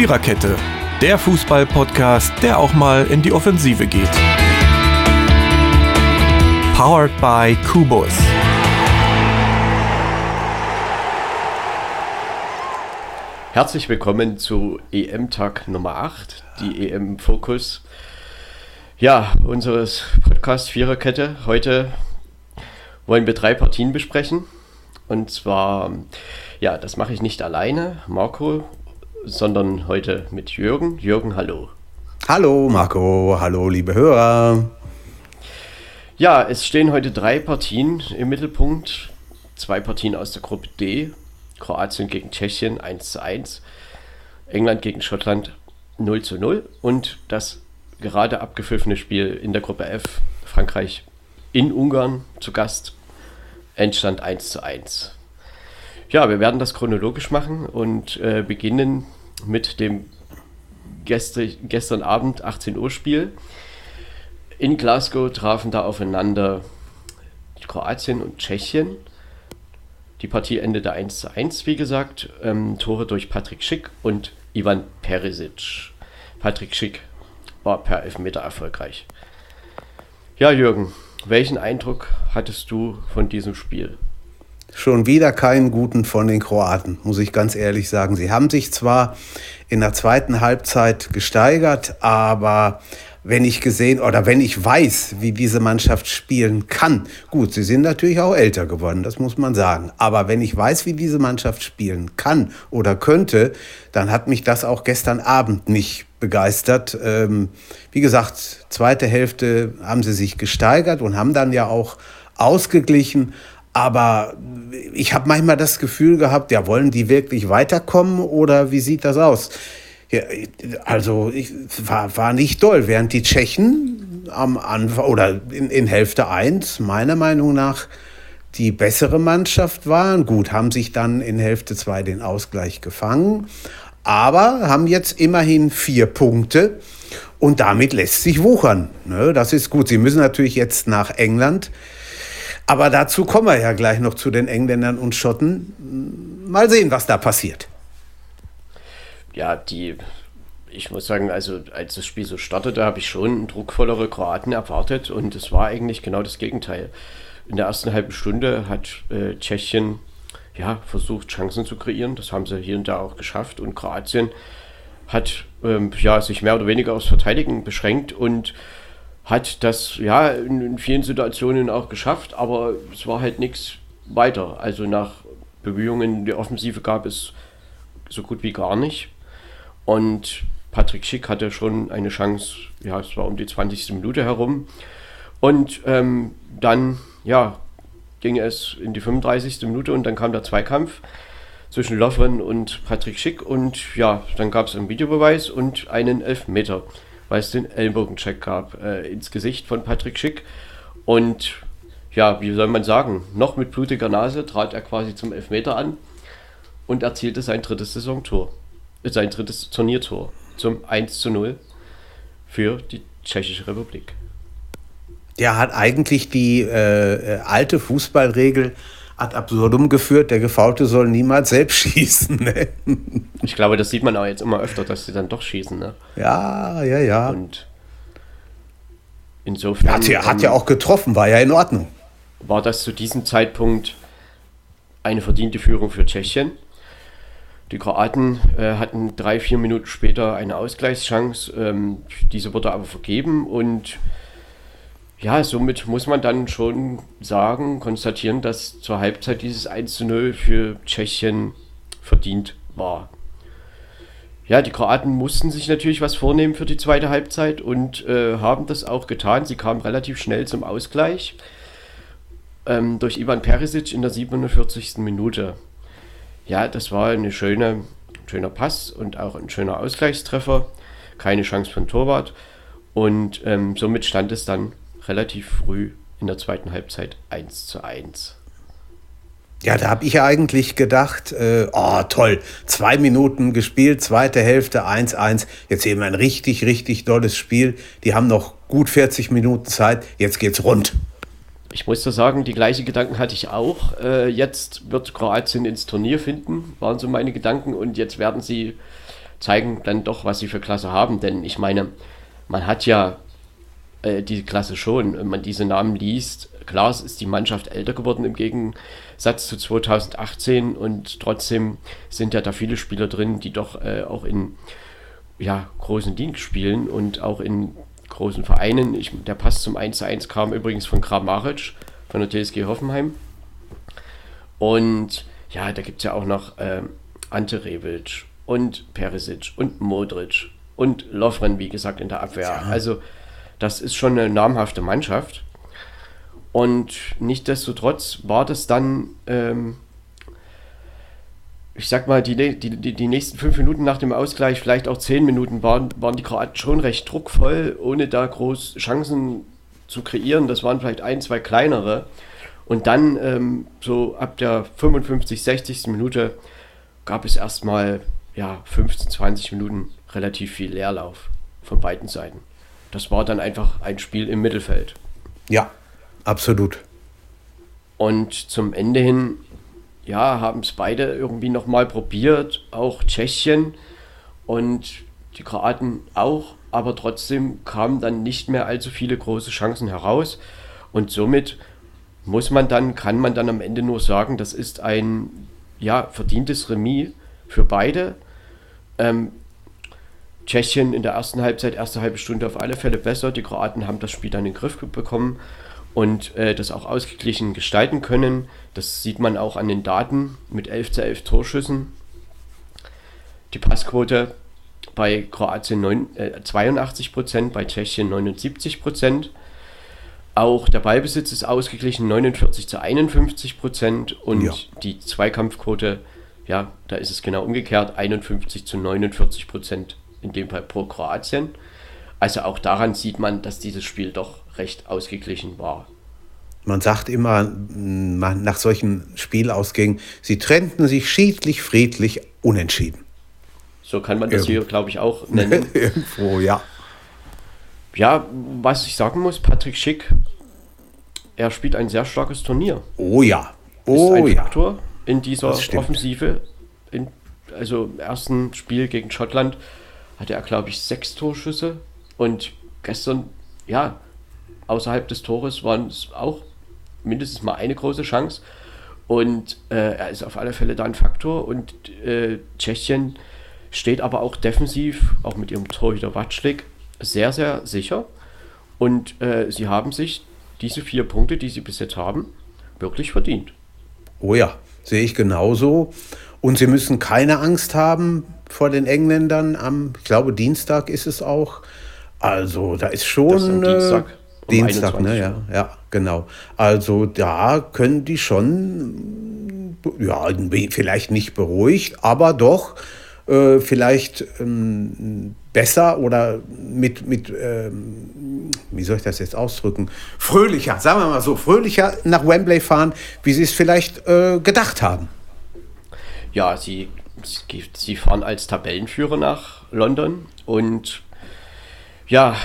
Viererkette, der Fußball-Podcast, der auch mal in die Offensive geht. Powered by Kubus. Herzlich willkommen zu EM-Tag Nummer 8, die EM-Fokus. Ja, unseres Podcast Viererkette. Heute wollen wir drei Partien besprechen. Und zwar, ja, das mache ich nicht alleine, Marco, sondern heute mit Jürgen. Jürgen, hallo. Hallo Marco, hallo liebe Hörer. Ja, es stehen heute drei Partien im Mittelpunkt. Zwei Partien aus der Gruppe D. Kroatien gegen Tschechien 1 zu 1. England gegen Schottland 0 zu 0. Und das gerade abgepfiffene Spiel in der Gruppe F. Frankreich in Ungarn zu Gast Endstand 1 zu 1. Ja, wir werden das chronologisch machen und äh, beginnen mit dem gestern, gestern Abend 18 Uhr Spiel. In Glasgow trafen da aufeinander Kroatien und Tschechien. Die Partie endete 1 zu 1, wie gesagt. Ähm, Tore durch Patrick Schick und Ivan Perisic. Patrick Schick war per Elfmeter erfolgreich. Ja, Jürgen, welchen Eindruck hattest du von diesem Spiel? Schon wieder keinen guten von den Kroaten, muss ich ganz ehrlich sagen. Sie haben sich zwar in der zweiten Halbzeit gesteigert, aber wenn ich gesehen oder wenn ich weiß, wie diese Mannschaft spielen kann, gut, sie sind natürlich auch älter geworden, das muss man sagen. Aber wenn ich weiß, wie diese Mannschaft spielen kann oder könnte, dann hat mich das auch gestern Abend nicht begeistert. Ähm, wie gesagt, zweite Hälfte haben sie sich gesteigert und haben dann ja auch ausgeglichen. Aber ich habe manchmal das Gefühl gehabt, ja, wollen die wirklich weiterkommen oder wie sieht das aus? Ja, also ich, war, war nicht doll, während die Tschechen am Anfang oder in, in Hälfte 1 meiner Meinung nach die bessere Mannschaft waren. Gut, haben sich dann in Hälfte 2 den Ausgleich gefangen, aber haben jetzt immerhin vier Punkte und damit lässt sich wuchern. Ne? Das ist gut. Sie müssen natürlich jetzt nach England. Aber dazu kommen wir ja gleich noch zu den Engländern und Schotten. Mal sehen, was da passiert ja, die, ich muss sagen, also als das Spiel so startete, habe ich schon druckvollere Kroaten erwartet und es war eigentlich genau das Gegenteil. In der ersten halben Stunde hat äh, Tschechien ja, versucht, Chancen zu kreieren. Das haben sie hier und da auch geschafft und Kroatien hat ähm, ja, sich mehr oder weniger aufs Verteidigen beschränkt und hat das ja in, vielen Situationen auch geschafft, aber es war halt nichts weiter. Also nach Bemühungen die Offensive gab es so gut wie gar nicht. Und Patrick Schick hatte schon eine Chance, ja, es war um die 20. Minute herum. Und ähm, dann, ja, ging es in die 35. Minute und dann kam der Zweikampf zwischen Lovren und Patrick Schick und ja, dann gab es einen Videobeweis und einen Elfmeter, weil es den Ellenbogencheck gab äh, ins Gesicht von Patrick Schick und ja, wie soll man sagen, noch mit blutiger Nase trat er quasi zum Elfmeter an und erzielte sein drittes Saisontor sein drittes Turniertor zum 1 zu 0 für die Tschechische Republik. Der hat eigentlich die äh, äh, alte Fußballregel ad absurdum geführt, der Gefaulte soll niemals selbst schießen. Ne? Ich glaube, das sieht man auch jetzt immer öfter, dass sie dann doch schießen. Ne? Ja, ja, ja. Und insofern. Hat ja, hat ja auch getroffen, war ja in Ordnung. War das zu diesem Zeitpunkt eine verdiente Führung für Tschechien? Die Kroaten äh, hatten drei, vier Minuten später eine Ausgleichschance. Ähm, diese wurde aber vergeben und ja, somit muss man dann schon sagen, konstatieren, dass zur Halbzeit dieses 1 zu 0 für Tschechien verdient war. Ja, die Kroaten mussten sich natürlich was vornehmen für die zweite Halbzeit und äh, haben das auch getan. Sie kamen relativ schnell zum Ausgleich ähm, durch Ivan Perisic in der 47. Minute ja, das war eine schöne, ein schöner Pass und auch ein schöner Ausgleichstreffer. Keine Chance von Torwart. Und ähm, somit stand es dann relativ früh in der zweiten Halbzeit 1 zu 1. Ja, da habe ich eigentlich gedacht, äh, oh toll, zwei Minuten gespielt, zweite Hälfte 1-1. Jetzt wir ein richtig, richtig tolles Spiel. Die haben noch gut 40 Minuten Zeit, jetzt geht's rund. Ich muss da sagen, die gleichen Gedanken hatte ich auch. Äh, jetzt wird Kroatien ins Turnier finden, waren so meine Gedanken. Und jetzt werden sie zeigen dann doch, was sie für Klasse haben. Denn ich meine, man hat ja äh, die Klasse schon, wenn man diese Namen liest. Klar, ist die Mannschaft älter geworden im Gegensatz zu 2018 und trotzdem sind ja da viele Spieler drin, die doch äh, auch in ja, großen Dienst spielen und auch in großen Vereinen. Ich, der Pass zum 1-1 kam übrigens von Kramaric von der TSG Hoffenheim. Und ja, da gibt es ja auch noch äh, Ante Rebic und Perisic und Modric und Lovren, wie gesagt, in der Abwehr. Ja. Also das ist schon eine namhafte Mannschaft. Und nichtsdestotrotz war das dann, ähm, ich sag mal, die, die, die, die nächsten fünf Minuten nach dem Ausgleich, vielleicht auch zehn Minuten, waren, waren die Kroaten schon recht druckvoll, ohne da groß Chancen zu kreieren. Das waren vielleicht ein, zwei kleinere. Und dann, ähm, so ab der 55, 60. Minute, gab es erstmal ja, 15, 20 Minuten relativ viel Leerlauf von beiden Seiten. Das war dann einfach ein Spiel im Mittelfeld. Ja, absolut. Und zum Ende hin, ja, haben es beide irgendwie nochmal probiert, auch Tschechien und die Kroaten auch, aber trotzdem kamen dann nicht mehr allzu viele große Chancen heraus und somit muss man dann, kann man dann am Ende nur sagen, das ist ein ja, verdientes Remis für beide. Ähm, Tschechien in der ersten Halbzeit, erste halbe Stunde auf alle Fälle besser. Die Kroaten haben das Spiel dann in den Griff bekommen und äh, das auch ausgeglichen gestalten können. Das sieht man auch an den Daten mit 11 zu 11 Torschüssen. Die Passquote bei Kroatien 9, äh, 82 Prozent, bei Tschechien 79 Prozent. Auch der Ballbesitz ist ausgeglichen, 49 zu 51 Prozent und ja. die Zweikampfquote, ja, da ist es genau umgekehrt, 51 zu 49 Prozent, in dem Fall pro Kroatien. Also auch daran sieht man, dass dieses Spiel doch recht ausgeglichen war. Man sagt immer nach solchen Spielausgängen, sie trennten sich schiedlich, friedlich, unentschieden. So kann man das Irgendwo. hier, glaube ich, auch nennen. Irgendwo, ja. Ja, was ich sagen muss, Patrick Schick, er spielt ein sehr starkes Turnier. Oh ja. Oh ist ein ja. Faktor in dieser Offensive. In, also im ersten Spiel gegen Schottland hatte er, glaube ich, sechs Torschüsse. Und gestern, ja, außerhalb des Tores waren es auch mindestens mal eine große Chance. Und äh, er ist auf alle Fälle da ein Faktor. Und äh, Tschechien steht aber auch defensiv, auch mit ihrem Torhüter Watschlik, sehr, sehr sicher. Und äh, sie haben sich diese vier Punkte, die sie bis jetzt haben, wirklich verdient. Oh ja, sehe ich genauso. Und sie müssen keine Angst haben vor den Engländern. Am, ich glaube, Dienstag ist es auch. Also da ist schon. Das ist Dienstag. Um Dienstag, ne? Ja, ja, genau. Also da können die schon, ja, vielleicht nicht beruhigt, aber doch äh, vielleicht ähm, besser oder mit, mit ähm, wie soll ich das jetzt ausdrücken, fröhlicher, sagen wir mal so, fröhlicher nach Wembley fahren, wie sie es vielleicht äh, gedacht haben. Ja, sie, sie fahren als Tabellenführer nach London und ja,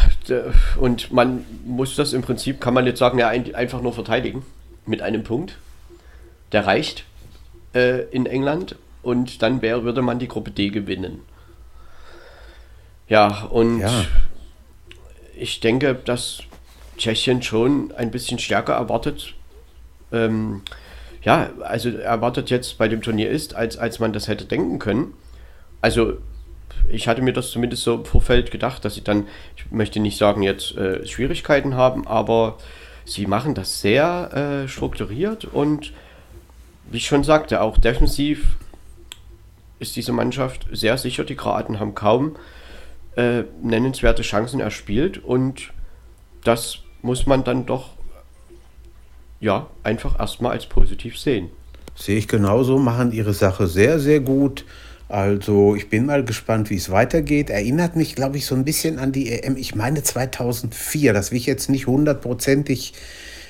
und man muss das im Prinzip, kann man jetzt sagen, ja, einfach nur verteidigen mit einem Punkt. Der reicht äh, in England und dann wär, würde man die Gruppe D gewinnen. Ja, und ja. ich denke, dass Tschechien schon ein bisschen stärker erwartet, ähm, ja, also erwartet jetzt bei dem Turnier ist, als, als man das hätte denken können. Also ich hatte mir das zumindest so im Vorfeld gedacht, dass sie dann, ich möchte nicht sagen jetzt äh, Schwierigkeiten haben, aber sie machen das sehr äh, strukturiert und wie ich schon sagte, auch defensiv ist diese Mannschaft sehr sicher. Die Kroaten haben kaum äh, nennenswerte Chancen erspielt und das muss man dann doch ja einfach erstmal als positiv sehen. Sehe ich genauso, machen ihre Sache sehr, sehr gut. Also ich bin mal gespannt, wie es weitergeht. Erinnert mich, glaube ich, so ein bisschen an die EM, ich meine 2004. Das will ich jetzt nicht hundertprozentig,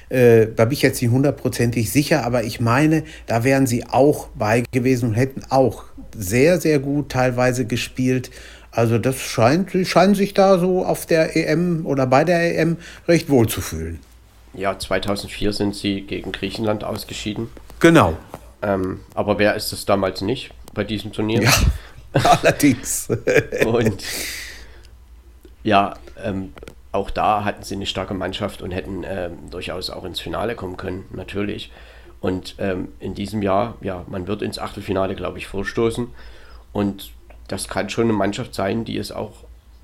äh, da bin ich jetzt nicht hundertprozentig sicher, aber ich meine, da wären sie auch bei gewesen und hätten auch sehr, sehr gut teilweise gespielt. Also das scheint, sie scheinen sich da so auf der EM oder bei der EM recht wohl zu fühlen. Ja, 2004 sind sie gegen Griechenland ausgeschieden. Genau. Ähm, aber wer ist es damals nicht bei diesem Turnier? Ja. Allerdings. und ja, ähm, auch da hatten sie eine starke Mannschaft und hätten ähm, durchaus auch ins Finale kommen können, natürlich. Und ähm, in diesem Jahr, ja, man wird ins Achtelfinale, glaube ich, vorstoßen. Und das kann schon eine Mannschaft sein, die es auch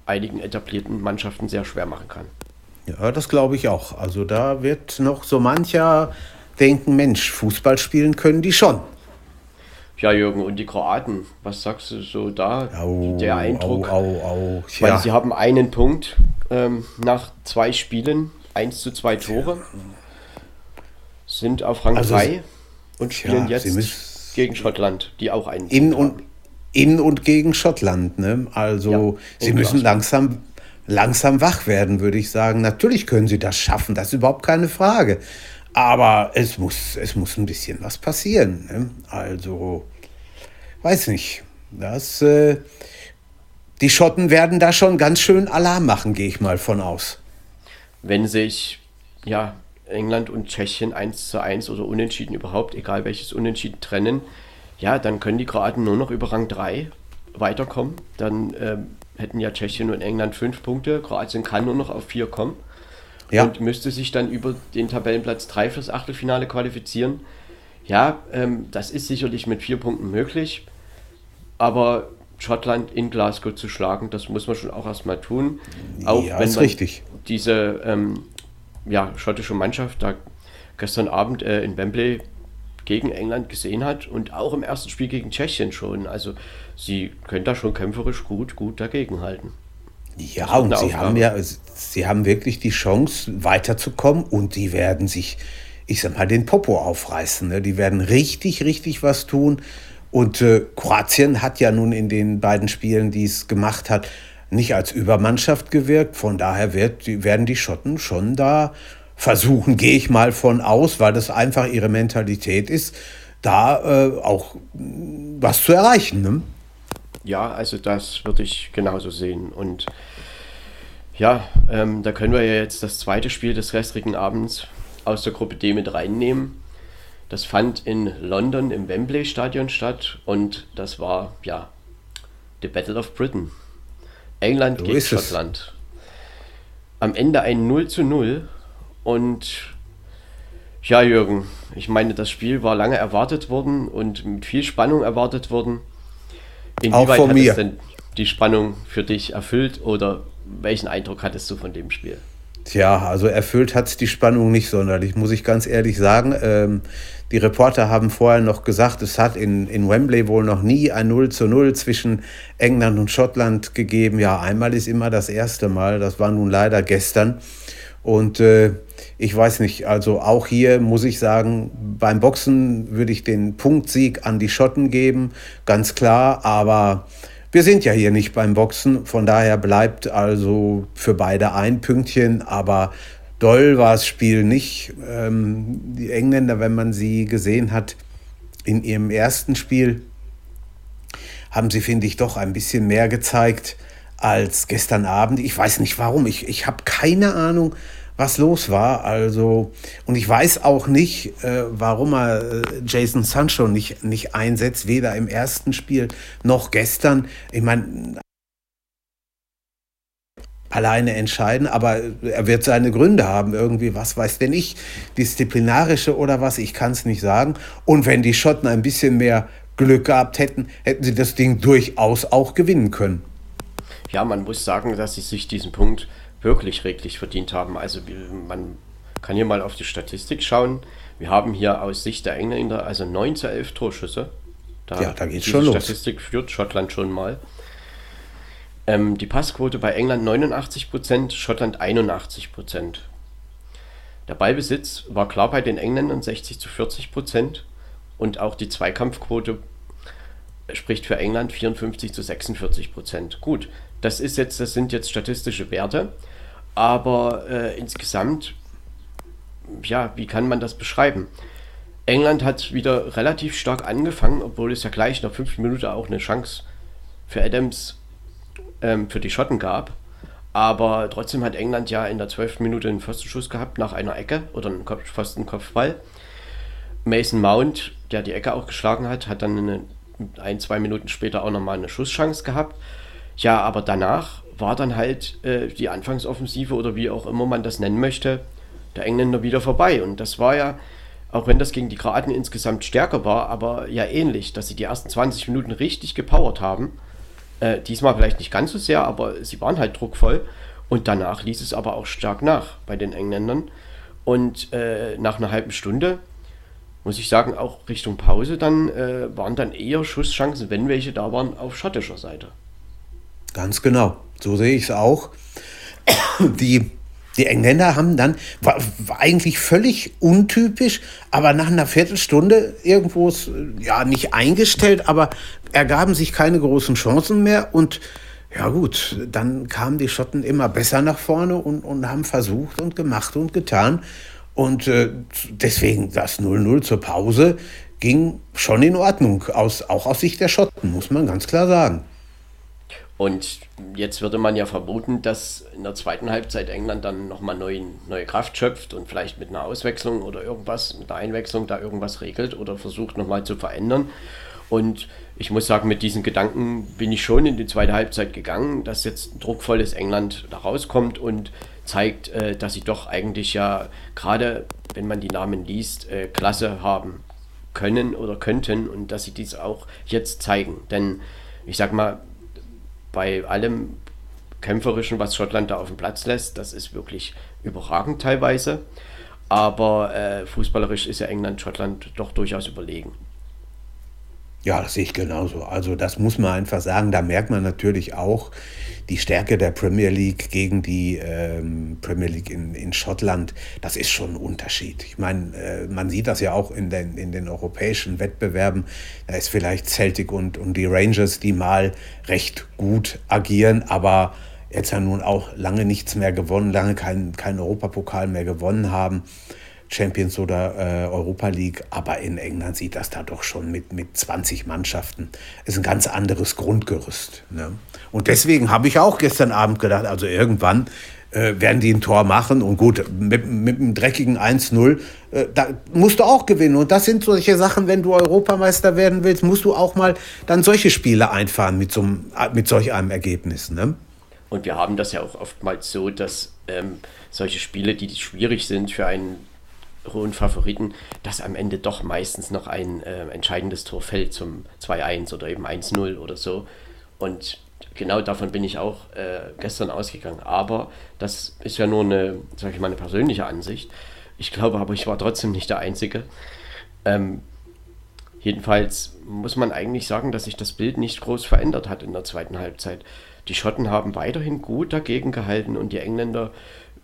einigen etablierten Mannschaften sehr schwer machen kann. Ja, das glaube ich auch. Also da wird noch so mancher denken, Mensch, Fußball spielen können die schon. Ja, Jürgen, und die Kroaten, was sagst du so da? Au, der Eindruck. Au, au, au. Ja. Weil sie haben einen Punkt ähm, nach zwei Spielen, 1 zu 2 Tore, sind auf Rang 3 also, und spielen ja, jetzt gegen Schottland, die auch einen in Punkt und haben. In und gegen Schottland, ne? Also ja, sie müssen langsam, langsam wach werden, würde ich sagen. Natürlich können sie das schaffen, das ist überhaupt keine Frage. Aber es muss, es muss ein bisschen was passieren. Ne? Also, weiß nicht. Das, äh, die Schotten werden da schon ganz schön Alarm machen, gehe ich mal von aus. Wenn sich ja, England und Tschechien 1 zu 1 oder unentschieden überhaupt, egal welches Unentschieden trennen, ja, dann können die Kroaten nur noch über Rang 3 weiterkommen. Dann ähm, hätten ja Tschechien und England 5 Punkte. Kroatien kann nur noch auf 4 kommen ja. und müsste sich dann über den Tabellenplatz 3 fürs Achtelfinale qualifizieren. Ja, ähm, das ist sicherlich mit 4 Punkten möglich, aber Schottland in Glasgow zu schlagen, das muss man schon auch erstmal tun. Auch ja, wenn ist richtig. diese ähm, ja, schottische Mannschaft da gestern Abend äh, in Wembley gegen England gesehen hat und auch im ersten Spiel gegen Tschechien schon. Also sie können da schon kämpferisch gut, gut dagegenhalten. Ja, und sie haben ja, sie haben wirklich die Chance, weiterzukommen und die werden sich, ich sag mal, den Popo aufreißen. Ne? Die werden richtig, richtig was tun. Und äh, Kroatien hat ja nun in den beiden Spielen, die es gemacht hat, nicht als Übermannschaft gewirkt. Von daher wird, werden die Schotten schon da versuchen, gehe ich mal von aus, weil das einfach ihre Mentalität ist, da äh, auch was zu erreichen. Ne? Ja, also das würde ich genauso sehen. Und ja, ähm, da können wir ja jetzt das zweite Spiel des gestrigen Abends aus der Gruppe D mit reinnehmen. Das fand in London im Wembley Stadion statt und das war ja The Battle of Britain. England so gegen Schottland. Am Ende ein 0 zu 0 und ja, Jürgen, ich meine, das Spiel war lange erwartet worden und mit viel Spannung erwartet worden. Inwieweit Auch von hat mir. es denn die Spannung für dich erfüllt oder welchen Eindruck hattest du von dem Spiel? Tja, also erfüllt hat es die Spannung nicht sonderlich, muss ich ganz ehrlich sagen. Ähm, die Reporter haben vorher noch gesagt, es hat in, in Wembley wohl noch nie ein 0 zu 0 zwischen England und Schottland gegeben. Ja, einmal ist immer das erste Mal, das war nun leider gestern. Und äh, ich weiß nicht, also auch hier muss ich sagen, beim Boxen würde ich den Punktsieg an die Schotten geben, ganz klar, aber wir sind ja hier nicht beim Boxen, von daher bleibt also für beide ein Pünktchen, aber doll war das Spiel nicht. Ähm, die Engländer, wenn man sie gesehen hat in ihrem ersten Spiel, haben sie, finde ich, doch ein bisschen mehr gezeigt als gestern Abend. Ich weiß nicht warum, ich, ich habe keine Ahnung, was los war. Also, und ich weiß auch nicht, äh, warum er äh, Jason Sancho nicht, nicht einsetzt, weder im ersten Spiel noch gestern. Ich meine, alleine entscheiden, aber er wird seine Gründe haben, irgendwie, was weiß denn ich, disziplinarische oder was, ich kann es nicht sagen. Und wenn die Schotten ein bisschen mehr Glück gehabt hätten, hätten sie das Ding durchaus auch gewinnen können. Ja, man muss sagen, dass sie sich diesen Punkt wirklich redlich verdient haben. Also man kann hier mal auf die Statistik schauen. Wir haben hier aus Sicht der Engländer also 9 zu 11 Torschüsse. Da ja, da geht schon los. Statistik führt Schottland schon mal. Ähm, die Passquote bei England 89%, Schottland 81%. Der Ballbesitz war klar bei den Engländern 60 zu 40% und auch die Zweikampfquote spricht für England 54 zu 46%. Gut, das ist jetzt, das sind jetzt statistische Werte. Aber äh, insgesamt, ja, wie kann man das beschreiben? England hat wieder relativ stark angefangen, obwohl es ja gleich nach fünf Minuten auch eine Chance für Adams ähm, für die Schotten gab. Aber trotzdem hat England ja in der zwölften Minute einen Pfostenschuss gehabt nach einer Ecke oder einen Pfostenkopfball. Mason Mount, der die Ecke auch geschlagen hat, hat dann eine ein, zwei Minuten später auch nochmal eine Schusschance gehabt. Ja, aber danach war dann halt äh, die Anfangsoffensive oder wie auch immer man das nennen möchte, der Engländer wieder vorbei. Und das war ja, auch wenn das gegen die Kroaten insgesamt stärker war, aber ja ähnlich, dass sie die ersten 20 Minuten richtig gepowert haben. Äh, diesmal vielleicht nicht ganz so sehr, aber sie waren halt druckvoll. Und danach ließ es aber auch stark nach bei den Engländern. Und äh, nach einer halben Stunde, muss ich sagen, auch Richtung Pause, dann äh, waren dann eher Schusschancen, wenn welche da waren, auf schottischer Seite. Ganz genau, so sehe ich es auch. Die, die Engländer haben dann, war, war, eigentlich völlig untypisch, aber nach einer Viertelstunde irgendwo, ja, nicht eingestellt, aber ergaben sich keine großen Chancen mehr und ja gut, dann kamen die Schotten immer besser nach vorne und, und haben versucht und gemacht und getan. Und äh, deswegen das 0-0 zur Pause ging schon in Ordnung, aus, auch aus Sicht der Schotten, muss man ganz klar sagen. Und jetzt würde man ja vermuten, dass in der zweiten Halbzeit England dann nochmal neue, neue Kraft schöpft und vielleicht mit einer Auswechslung oder irgendwas, mit einer Einwechslung da irgendwas regelt oder versucht nochmal zu verändern. Und ich muss sagen, mit diesen Gedanken bin ich schon in die zweite Halbzeit gegangen, dass jetzt ein druckvolles England da rauskommt und zeigt, äh, dass sie doch eigentlich ja gerade, wenn man die Namen liest, äh, Klasse haben können oder könnten und dass sie dies auch jetzt zeigen. Denn ich sag mal, bei allem Kämpferischen, was Schottland da auf dem Platz lässt, das ist wirklich überragend teilweise. Aber äh, fußballerisch ist ja England Schottland doch durchaus überlegen. Ja, das sehe ich genauso. Also das muss man einfach sagen. Da merkt man natürlich auch die Stärke der Premier League gegen die ähm, Premier League in, in Schottland. Das ist schon ein Unterschied. Ich meine, äh, man sieht das ja auch in den, in den europäischen Wettbewerben. Da ist vielleicht Celtic und, und die Rangers, die mal recht gut agieren, aber jetzt ja nun auch lange nichts mehr gewonnen, lange keinen kein Europapokal mehr gewonnen haben. Champions oder äh, Europa League, aber in England sieht das da doch schon mit, mit 20 Mannschaften. Ist ein ganz anderes Grundgerüst. Ne? Und deswegen habe ich auch gestern Abend gedacht, also irgendwann äh, werden die ein Tor machen und gut, mit, mit einem dreckigen 1-0, äh, da musst du auch gewinnen. Und das sind solche Sachen, wenn du Europameister werden willst, musst du auch mal dann solche Spiele einfahren mit, so, mit solch einem Ergebnis. Ne? Und wir haben das ja auch oftmals so, dass ähm, solche Spiele, die schwierig sind für einen hohen Favoriten, dass am Ende doch meistens noch ein äh, entscheidendes Tor fällt zum 2-1 oder eben 1-0 oder so. Und genau davon bin ich auch äh, gestern ausgegangen. Aber das ist ja nur eine, sag ich mal, eine persönliche Ansicht. Ich glaube aber, ich war trotzdem nicht der Einzige. Ähm, jedenfalls muss man eigentlich sagen, dass sich das Bild nicht groß verändert hat in der zweiten Halbzeit. Die Schotten haben weiterhin gut dagegen gehalten und die Engländer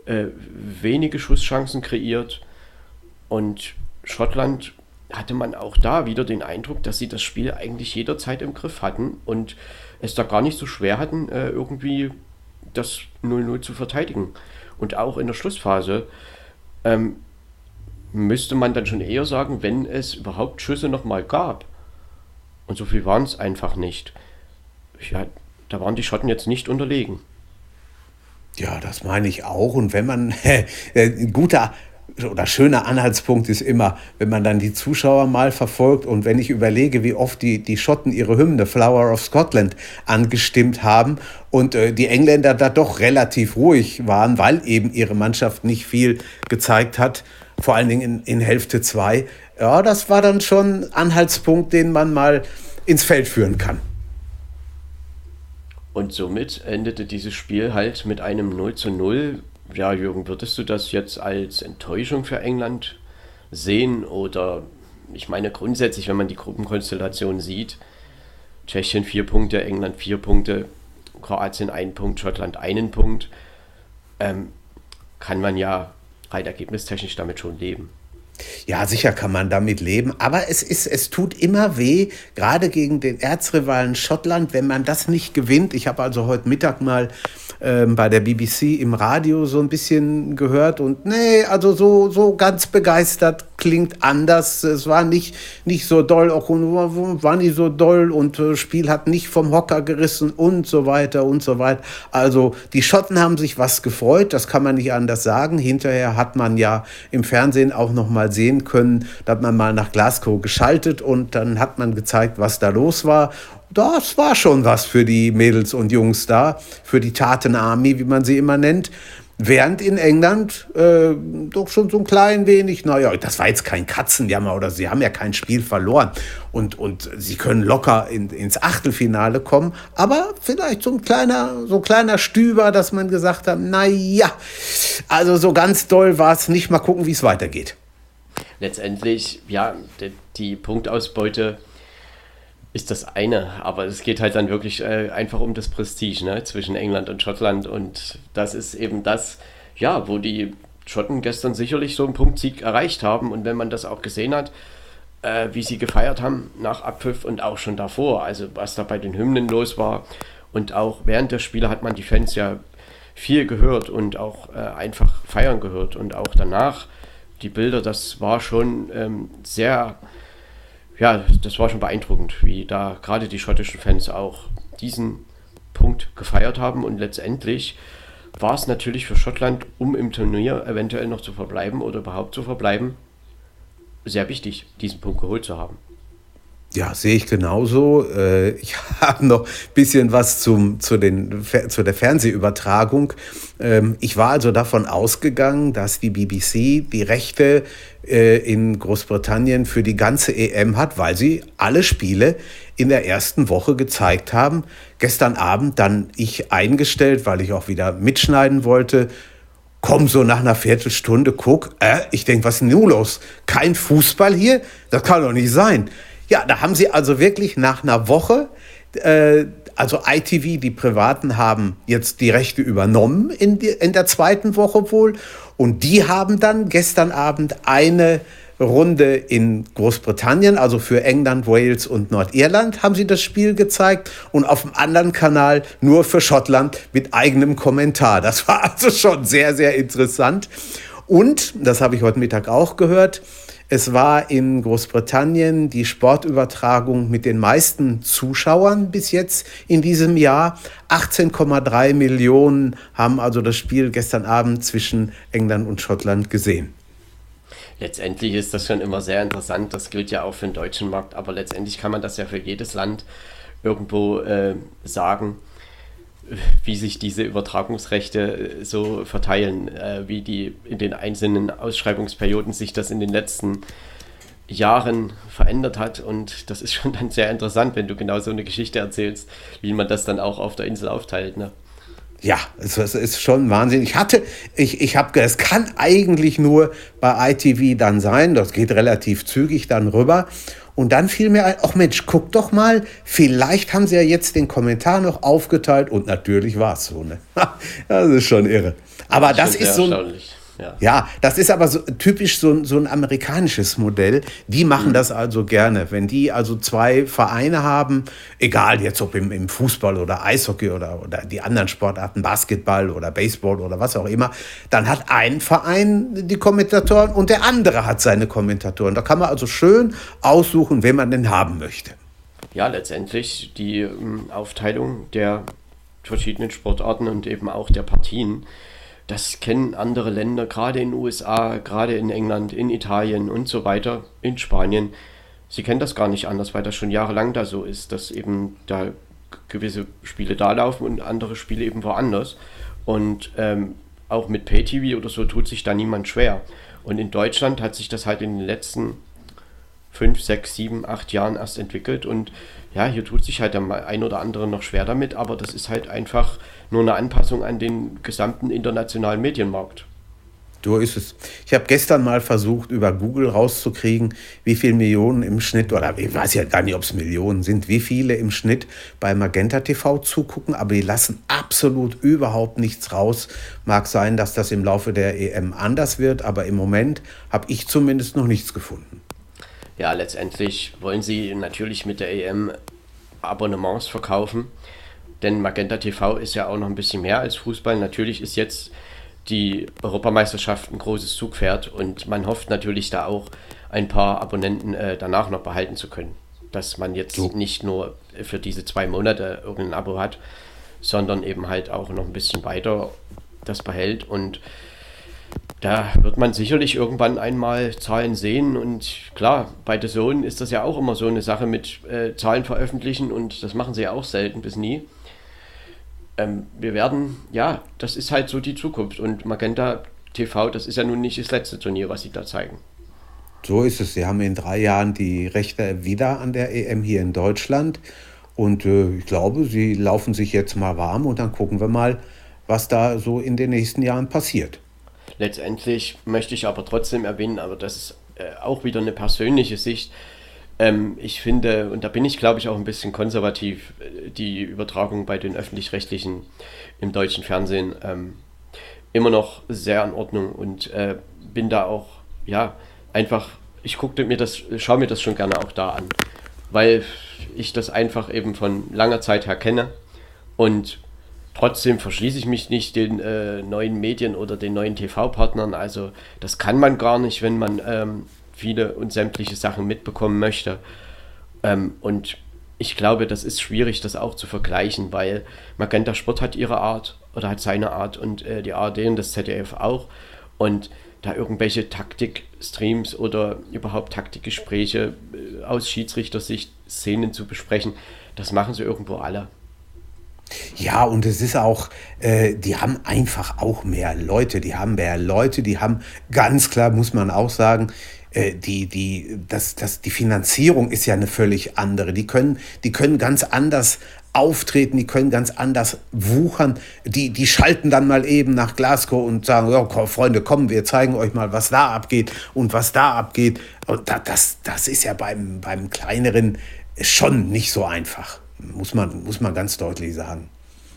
äh, wenige Schusschancen kreiert und Schottland hatte man auch da wieder den Eindruck, dass sie das Spiel eigentlich jederzeit im Griff hatten und es da gar nicht so schwer hatten, äh, irgendwie das 0-0 zu verteidigen. Und auch in der Schlussphase ähm, müsste man dann schon eher sagen, wenn es überhaupt Schüsse nochmal gab. Und so viel waren es einfach nicht. Ja, da waren die Schotten jetzt nicht unterlegen. Ja, das meine ich auch. Und wenn man äh, guter oder schöner Anhaltspunkt ist immer, wenn man dann die Zuschauer mal verfolgt und wenn ich überlege, wie oft die, die Schotten ihre Hymne Flower of Scotland angestimmt haben und äh, die Engländer da doch relativ ruhig waren, weil eben ihre Mannschaft nicht viel gezeigt hat, vor allen Dingen in, in Hälfte 2. Ja, das war dann schon Anhaltspunkt, den man mal ins Feld führen kann. Und somit endete dieses Spiel halt mit einem 0 zu 0 ja, Jürgen, würdest du das jetzt als Enttäuschung für England sehen? Oder ich meine grundsätzlich, wenn man die Gruppenkonstellation sieht, Tschechien vier Punkte, England vier Punkte, Kroatien ein Punkt, Schottland einen Punkt, ähm, kann man ja rein ergebnistechnisch damit schon leben. Ja, sicher kann man damit leben, aber es, ist, es tut immer weh, gerade gegen den Erzrivalen Schottland, wenn man das nicht gewinnt. Ich habe also heute Mittag mal ähm, bei der BBC im Radio so ein bisschen gehört und nee, also so, so ganz begeistert klingt anders. Es war nicht, nicht so doll, auch war nicht so doll und äh, Spiel hat nicht vom Hocker gerissen und so weiter und so weiter. Also die Schotten haben sich was gefreut, das kann man nicht anders sagen. Hinterher hat man ja im Fernsehen auch noch mal sehen können, dass man mal nach Glasgow geschaltet und dann hat man gezeigt, was da los war das war schon was für die Mädels und Jungs da, für die Taten Army, wie man sie immer nennt. Während in England äh, doch schon so ein klein wenig, naja, das war jetzt kein Katzenjammer oder sie haben ja kein Spiel verloren. Und, und sie können locker in, ins Achtelfinale kommen, aber vielleicht so ein kleiner, so ein kleiner Stüber, dass man gesagt hat, naja, also so ganz doll war es nicht, mal gucken, wie es weitergeht. Letztendlich, ja, die, die Punktausbeute ist das eine, aber es geht halt dann wirklich äh, einfach um das Prestige ne, zwischen England und Schottland und das ist eben das, ja, wo die Schotten gestern sicherlich so einen Punktsieg erreicht haben und wenn man das auch gesehen hat, äh, wie sie gefeiert haben nach Abpfiff und auch schon davor, also was da bei den Hymnen los war und auch während der Spiele hat man die Fans ja viel gehört und auch äh, einfach feiern gehört und auch danach die Bilder, das war schon ähm, sehr ja, das war schon beeindruckend, wie da gerade die schottischen Fans auch diesen Punkt gefeiert haben und letztendlich war es natürlich für Schottland, um im Turnier eventuell noch zu verbleiben oder überhaupt zu verbleiben, sehr wichtig, diesen Punkt geholt zu haben. Ja, sehe ich genauso. Äh, ich habe noch ein bisschen was zum, zu, den, zu der Fernsehübertragung. Ähm, ich war also davon ausgegangen, dass die BBC die Rechte äh, in Großbritannien für die ganze EM hat, weil sie alle Spiele in der ersten Woche gezeigt haben. Gestern Abend dann ich eingestellt, weil ich auch wieder mitschneiden wollte. Komm so nach einer Viertelstunde, guck, äh, ich denke, was ist denn los? Kein Fußball hier? Das kann doch nicht sein. Ja, da haben sie also wirklich nach einer Woche, äh, also ITV, die Privaten haben jetzt die Rechte übernommen in, die, in der zweiten Woche wohl. Und die haben dann gestern Abend eine Runde in Großbritannien, also für England, Wales und Nordirland, haben sie das Spiel gezeigt und auf dem anderen Kanal nur für Schottland mit eigenem Kommentar. Das war also schon sehr, sehr interessant. Und, das habe ich heute Mittag auch gehört, es war in Großbritannien die Sportübertragung mit den meisten Zuschauern bis jetzt in diesem Jahr. 18,3 Millionen haben also das Spiel gestern Abend zwischen England und Schottland gesehen. Letztendlich ist das schon immer sehr interessant. Das gilt ja auch für den deutschen Markt, aber letztendlich kann man das ja für jedes Land irgendwo äh, sagen wie sich diese Übertragungsrechte äh, so verteilen, äh, wie die in den einzelnen Ausschreibungsperioden sich das in den letzten Jahren verändert hat. Und das ist schon dann sehr interessant, wenn du genau so eine Geschichte erzählst, wie man das dann auch auf der Insel aufteilt. Ne? Ja, es, es, ist schon Wahnsinn. Ich hatte, ich, ich habe, es kann eigentlich nur bei ITV dann sein, das geht relativ zügig dann rüber. Und dann fiel mir ein, ach Mensch, guck doch mal, vielleicht haben sie ja jetzt den Kommentar noch aufgeteilt und natürlich war es so. Ne? das ist schon irre. Aber das, das ist so ein, ja. ja, das ist aber so, typisch so, so ein amerikanisches Modell. Die machen mhm. das also gerne. Wenn die also zwei Vereine haben, egal jetzt ob im, im Fußball oder Eishockey oder, oder die anderen Sportarten, Basketball oder Baseball oder was auch immer, dann hat ein Verein die Kommentatoren und der andere hat seine Kommentatoren. Da kann man also schön aussuchen, wen man denn haben möchte. Ja, letztendlich die ähm, Aufteilung der verschiedenen Sportarten und eben auch der Partien das kennen andere Länder, gerade in den USA, gerade in England, in Italien und so weiter, in Spanien. Sie kennen das gar nicht anders, weil das schon jahrelang da so ist, dass eben da gewisse Spiele da laufen und andere Spiele eben woanders. Und ähm, auch mit Pay-TV oder so tut sich da niemand schwer. Und in Deutschland hat sich das halt in den letzten fünf, sechs, sieben, acht Jahren erst entwickelt. Und ja, hier tut sich halt der ein oder andere noch schwer damit, aber das ist halt einfach nur eine Anpassung an den gesamten internationalen Medienmarkt. So ist es. Ich habe gestern mal versucht, über Google rauszukriegen, wie viele Millionen im Schnitt, oder ich weiß ja gar nicht, ob es Millionen sind, wie viele im Schnitt bei Magenta TV zugucken, aber die lassen absolut überhaupt nichts raus. Mag sein, dass das im Laufe der EM anders wird, aber im Moment habe ich zumindest noch nichts gefunden. Ja, letztendlich wollen sie natürlich mit der EM Abonnements verkaufen denn Magenta TV ist ja auch noch ein bisschen mehr als Fußball. Natürlich ist jetzt die Europameisterschaft ein großes Zugpferd und man hofft natürlich da auch ein paar Abonnenten äh, danach noch behalten zu können. Dass man jetzt so. nicht nur für diese zwei Monate irgendein Abo hat, sondern eben halt auch noch ein bisschen weiter das behält und da wird man sicherlich irgendwann einmal Zahlen sehen und klar, bei The Zone ist das ja auch immer so eine Sache mit äh, Zahlen veröffentlichen und das machen sie ja auch selten bis nie. Ähm, wir werden, ja, das ist halt so die Zukunft und Magenta TV, das ist ja nun nicht das letzte Turnier, was sie da zeigen. So ist es. Sie haben in drei Jahren die Rechte wieder an der EM hier in Deutschland und äh, ich glaube, sie laufen sich jetzt mal warm und dann gucken wir mal, was da so in den nächsten Jahren passiert. Letztendlich möchte ich aber trotzdem erwähnen, aber das ist äh, auch wieder eine persönliche Sicht. Ähm, ich finde, und da bin ich glaube ich auch ein bisschen konservativ, äh, die Übertragung bei den öffentlich-rechtlichen im deutschen Fernsehen ähm, immer noch sehr in Ordnung und äh, bin da auch, ja, einfach, ich gucke mir das, schaue mir das schon gerne auch da an, weil ich das einfach eben von langer Zeit her kenne und Trotzdem verschließe ich mich nicht den äh, neuen Medien oder den neuen TV-Partnern. Also das kann man gar nicht, wenn man ähm, viele und sämtliche Sachen mitbekommen möchte. Ähm, und ich glaube, das ist schwierig, das auch zu vergleichen, weil Magenta Sport hat ihre Art oder hat seine Art und äh, die ARD und das ZDF auch. Und da irgendwelche Taktik-Streams oder überhaupt Taktikgespräche äh, aus Schiedsrichtersicht, Szenen zu besprechen, das machen sie irgendwo alle. Ja, und es ist auch, äh, die haben einfach auch mehr Leute, die haben mehr Leute, die haben ganz klar, muss man auch sagen, äh, die, die, das, das, die Finanzierung ist ja eine völlig andere. Die können, die können ganz anders auftreten, die können ganz anders wuchern. Die, die schalten dann mal eben nach Glasgow und sagen, ja, komm, Freunde, kommen, wir zeigen euch mal, was da abgeht und was da abgeht. Und das, das ist ja beim, beim kleineren schon nicht so einfach. Muss man, muss man ganz deutlich sagen.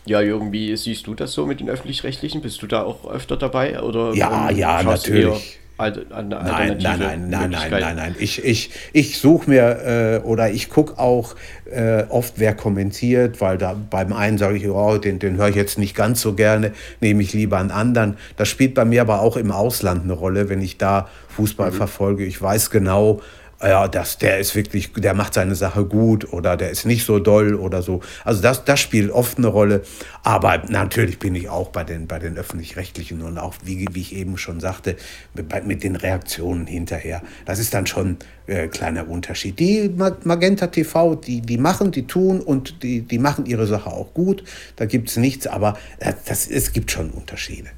Ja, irgendwie siehst du das so mit den öffentlich-rechtlichen? Bist du da auch öfter dabei? Oder, ja, ähm, ja, natürlich. Nein, nein, nein, nein, nein, nein, nein. Ich, ich, ich suche mir äh, oder ich gucke auch äh, oft, wer kommentiert, weil da beim einen sage ich, oh, den, den höre ich jetzt nicht ganz so gerne, nehme ich lieber einen anderen. Das spielt bei mir aber auch im Ausland eine Rolle, wenn ich da Fußball mhm. verfolge. Ich weiß genau, ja, das, der ist wirklich, der macht seine Sache gut oder der ist nicht so doll oder so. Also das, das spielt oft eine Rolle. Aber natürlich bin ich auch bei den, bei den öffentlich-rechtlichen und auch, wie, wie ich eben schon sagte, mit, mit den Reaktionen hinterher. Das ist dann schon äh, kleiner Unterschied. Die Magenta TV, die, die machen, die tun und die, die machen ihre Sache auch gut. Da gibt es nichts, aber äh, das, es gibt schon Unterschiede.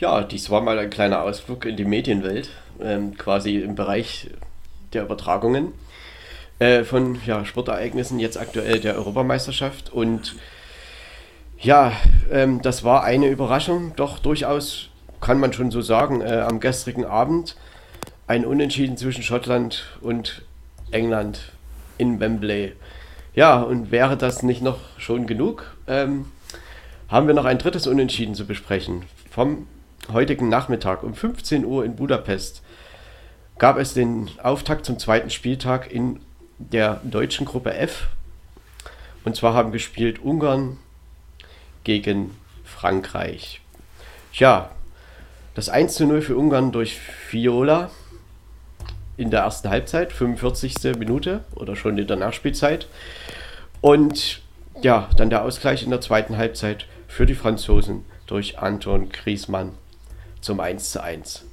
Ja, dies war mal ein kleiner Ausflug in die Medienwelt, ähm, quasi im Bereich der Übertragungen äh, von ja, Sportereignissen, jetzt aktuell der Europameisterschaft. Und ja, ähm, das war eine Überraschung, doch durchaus kann man schon so sagen, äh, am gestrigen Abend ein Unentschieden zwischen Schottland und England in Wembley. Ja, und wäre das nicht noch schon genug, ähm, haben wir noch ein drittes Unentschieden zu besprechen. Vom heutigen Nachmittag um 15 Uhr in Budapest gab es den Auftakt zum zweiten Spieltag in der deutschen Gruppe F. Und zwar haben gespielt Ungarn gegen Frankreich. Tja, das 1 zu 0 für Ungarn durch Viola in der ersten Halbzeit, 45. Minute oder schon in der Nachspielzeit. Und ja, dann der Ausgleich in der zweiten Halbzeit für die Franzosen durch Anton Griezmann zum 1 zu 1.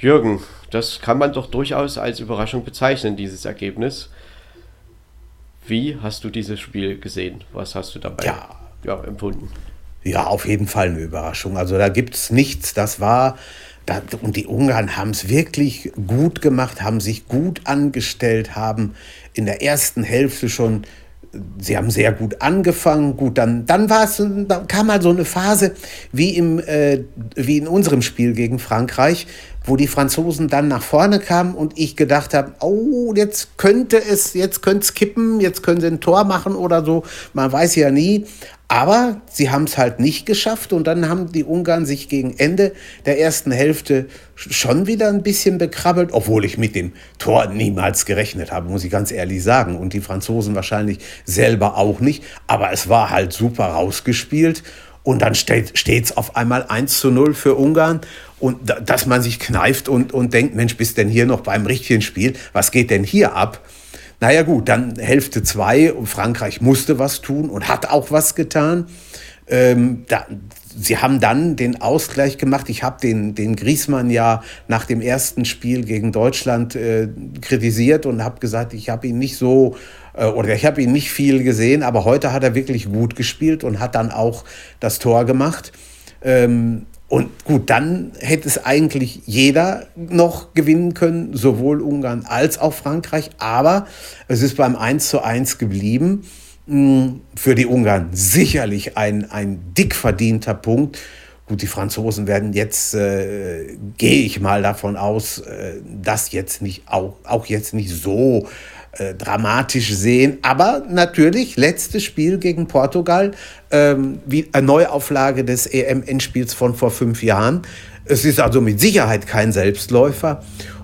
Jürgen, das kann man doch durchaus als Überraschung bezeichnen, dieses Ergebnis. Wie hast du dieses Spiel gesehen? Was hast du dabei ja. Ja, empfunden? Ja, auf jeden Fall eine Überraschung. Also da gibt es nichts. Das war, und die Ungarn haben es wirklich gut gemacht, haben sich gut angestellt, haben in der ersten Hälfte schon sie haben sehr gut angefangen. Gut, dann, dann war es, dann kam mal so eine Phase wie, im, äh, wie in unserem Spiel gegen Frankreich, wo die Franzosen dann nach vorne kamen und ich gedacht habe, oh, jetzt könnte es, jetzt könnte es kippen, jetzt können sie ein Tor machen oder so. Man weiß ja nie. Aber sie haben es halt nicht geschafft und dann haben die Ungarn sich gegen Ende der ersten Hälfte schon wieder ein bisschen bekrabbelt, obwohl ich mit dem Tor niemals gerechnet habe, muss ich ganz ehrlich sagen. Und die Franzosen wahrscheinlich selber auch nicht. Aber es war halt super rausgespielt. Und dann steht es auf einmal 1 zu 0 für Ungarn. Und dass man sich kneift und, und denkt, Mensch, bist denn hier noch beim richtigen Spiel? Was geht denn hier ab? Naja gut, dann Hälfte 2 und Frankreich musste was tun und hat auch was getan. Ähm, da, sie haben dann den Ausgleich gemacht. Ich habe den, den Griesmann ja nach dem ersten Spiel gegen Deutschland äh, kritisiert und habe gesagt, ich habe ihn nicht so oder ich habe ihn nicht viel gesehen, aber heute hat er wirklich gut gespielt und hat dann auch das Tor gemacht. Ähm, und gut, dann hätte es eigentlich jeder noch gewinnen können, sowohl Ungarn als auch Frankreich. Aber es ist beim 1 zu 1 geblieben. Hm, für die Ungarn sicherlich ein, ein dick verdienter Punkt. Gut, die Franzosen werden jetzt, äh, gehe ich mal davon aus, äh, das jetzt nicht, auch, auch jetzt nicht so äh, dramatisch sehen. Aber natürlich, letztes Spiel gegen Portugal, ähm, wie eine Neuauflage des EM-Endspiels von vor fünf Jahren. Es ist also mit Sicherheit kein Selbstläufer.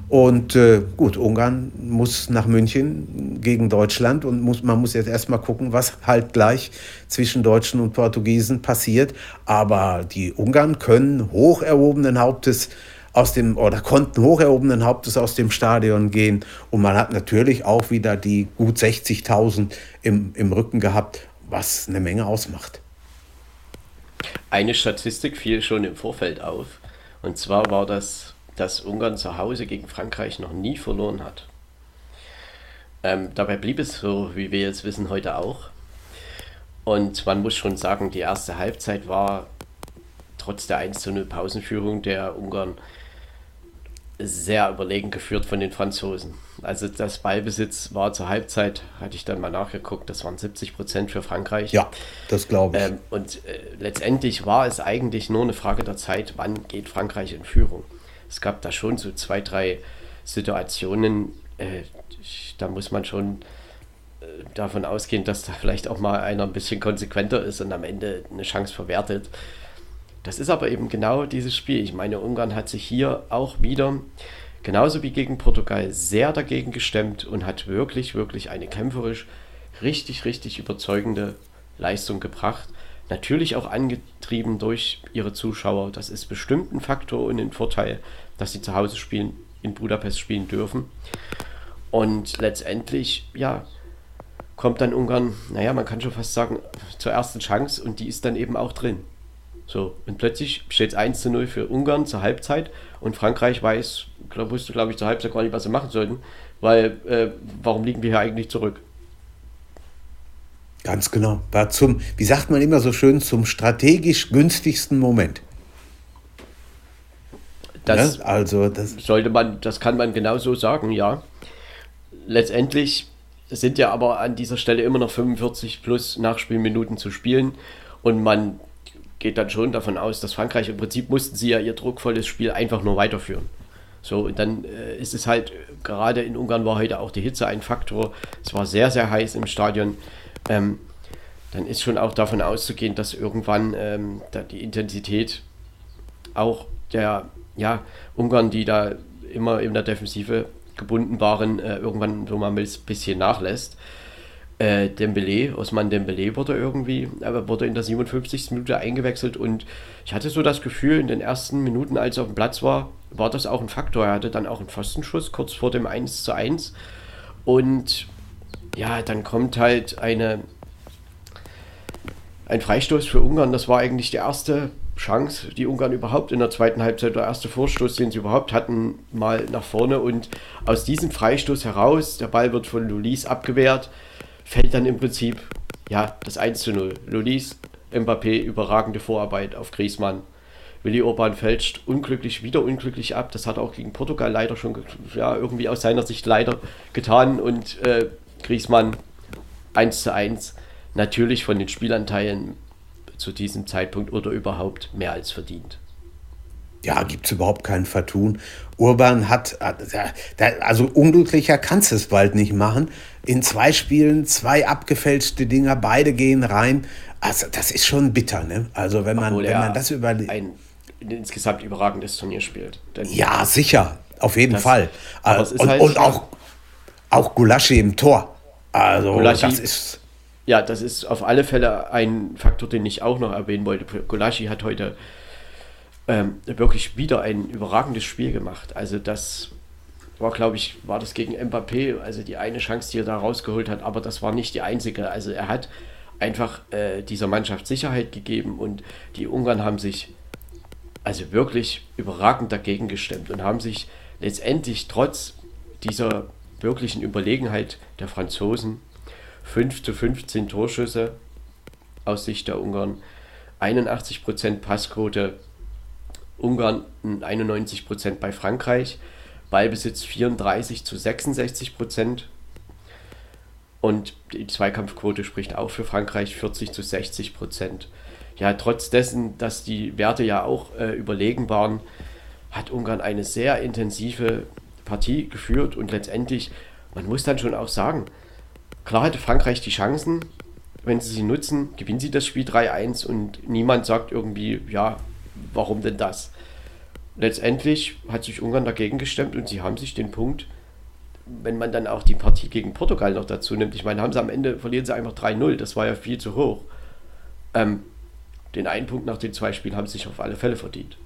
Und äh, gut, Ungarn muss nach München gegen Deutschland und muss, man muss jetzt erstmal gucken, was halt gleich zwischen Deutschen und Portugiesen passiert. Aber die Ungarn können hoch erhobenen Hauptes aus dem oder konnten hoch erhobenen Hauptes aus dem Stadion gehen. Und man hat natürlich auch wieder die gut 60.000 im, im Rücken gehabt, was eine Menge ausmacht. Eine Statistik fiel schon im Vorfeld auf. Und zwar war das, dass Ungarn zu Hause gegen Frankreich noch nie verloren hat. Ähm, dabei blieb es so, wie wir jetzt wissen, heute auch. Und man muss schon sagen, die erste Halbzeit war trotz der 1 0 Pausenführung der Ungarn sehr überlegen geführt von den Franzosen. Also das Ballbesitz war zur Halbzeit, hatte ich dann mal nachgeguckt, das waren 70 Prozent für Frankreich. Ja, das glaube ich. Ähm, und äh, letztendlich war es eigentlich nur eine Frage der Zeit, wann geht Frankreich in Führung. Es gab da schon so zwei, drei Situationen, äh, da muss man schon äh, davon ausgehen, dass da vielleicht auch mal einer ein bisschen konsequenter ist und am Ende eine Chance verwertet. Das ist aber eben genau dieses Spiel. Ich meine, Ungarn hat sich hier auch wieder, genauso wie gegen Portugal, sehr dagegen gestemmt und hat wirklich, wirklich eine kämpferisch richtig, richtig überzeugende Leistung gebracht. Natürlich auch angetrieben durch ihre Zuschauer. Das ist bestimmt ein Faktor und ein Vorteil, dass sie zu Hause spielen, in Budapest spielen dürfen. Und letztendlich, ja, kommt dann Ungarn, naja, man kann schon fast sagen, zur ersten Chance und die ist dann eben auch drin. So, und plötzlich steht es 1 zu 0 für Ungarn zur Halbzeit und Frankreich weiß, glaub, wusste, glaube ich, zur Halbzeit gar nicht, was sie machen sollten, weil äh, warum liegen wir hier eigentlich zurück? Ganz genau. War zum, wie sagt man immer so schön, zum strategisch günstigsten Moment. Das, ja, also das sollte man, das kann man genau so sagen, ja. Letztendlich sind ja aber an dieser Stelle immer noch 45 plus Nachspielminuten zu spielen und man geht dann schon davon aus, dass Frankreich im Prinzip mussten sie ja ihr druckvolles Spiel einfach nur weiterführen. So, und dann äh, ist es halt, gerade in Ungarn war heute auch die Hitze ein Faktor. Es war sehr, sehr heiß im Stadion. Ähm, dann ist schon auch davon auszugehen, dass irgendwann ähm, da die Intensität auch der ja, Ungarn, die da immer in der Defensive gebunden waren, äh, irgendwann so mal ein bisschen nachlässt äh, Dembele, Osman Dembele wurde irgendwie, aber wurde in der 57. Minute eingewechselt und ich hatte so das Gefühl, in den ersten Minuten, als er auf dem Platz war, war das auch ein Faktor. Er hatte dann auch einen Pfostenschuss kurz vor dem 1 zu 1 und ja, dann kommt halt eine, ein Freistoß für Ungarn. Das war eigentlich die erste Chance, die Ungarn überhaupt in der zweiten Halbzeit, der erste Vorstoß, den sie überhaupt hatten, mal nach vorne. Und aus diesem Freistoß heraus, der Ball wird von Lulis abgewehrt, fällt dann im Prinzip ja, das 1 zu 0. Lulis, Mbappé, überragende Vorarbeit auf Griezmann. Willi Orban fälscht unglücklich, wieder unglücklich ab. Das hat er auch gegen Portugal leider schon, ja, irgendwie aus seiner Sicht leider getan. Und äh, Griezmann 1 zu 1. Natürlich von den Spielanteilen zu diesem Zeitpunkt oder überhaupt mehr als verdient. Ja, gibt es überhaupt kein Vertun. Urban hat, also unglücklicher kannst du es bald nicht machen. In zwei Spielen zwei abgefälschte Dinger, beide gehen rein. Also das ist schon bitter, ne? Also wenn man, wenn man das überlegt. Ein insgesamt überragendes Turnier spielt. Denn ja, sicher, auf jeden das, Fall. Und, halt und auch, auch Gulaschi im Tor. Also Gulaschi, das ist. Ja, das ist auf alle Fälle ein Faktor, den ich auch noch erwähnen wollte. Gulaschi hat heute ähm, wirklich wieder ein überragendes Spiel gemacht. Also das war, glaube ich, war das gegen Mbappé, also die eine Chance, die er da rausgeholt hat, aber das war nicht die einzige. Also er hat einfach äh, dieser Mannschaft Sicherheit gegeben und die Ungarn haben sich also wirklich überragend dagegen gestemmt und haben sich letztendlich trotz dieser wirklichen Überlegenheit der Franzosen 5 zu 15 Torschüsse aus Sicht der Ungarn, 81% Passquote, Ungarn 91% bei Frankreich, Ballbesitz 34 zu 66 Prozent. Und die Zweikampfquote spricht auch für Frankreich 40 zu 60 Prozent. Ja, trotz dessen, dass die Werte ja auch äh, überlegen waren, hat Ungarn eine sehr intensive Partie geführt und letztendlich, man muss dann schon auch sagen, klar hatte Frankreich die Chancen, wenn sie sie nutzen, gewinnen sie das Spiel 3-1 und niemand sagt irgendwie, ja, warum denn das? letztendlich hat sich Ungarn dagegen gestemmt und sie haben sich den Punkt, wenn man dann auch die Partie gegen Portugal noch dazu nimmt, ich meine, haben sie am Ende, verlieren sie einfach 3-0, das war ja viel zu hoch. Ähm, den einen Punkt nach den zwei Spielen haben sie sich auf alle Fälle verdient.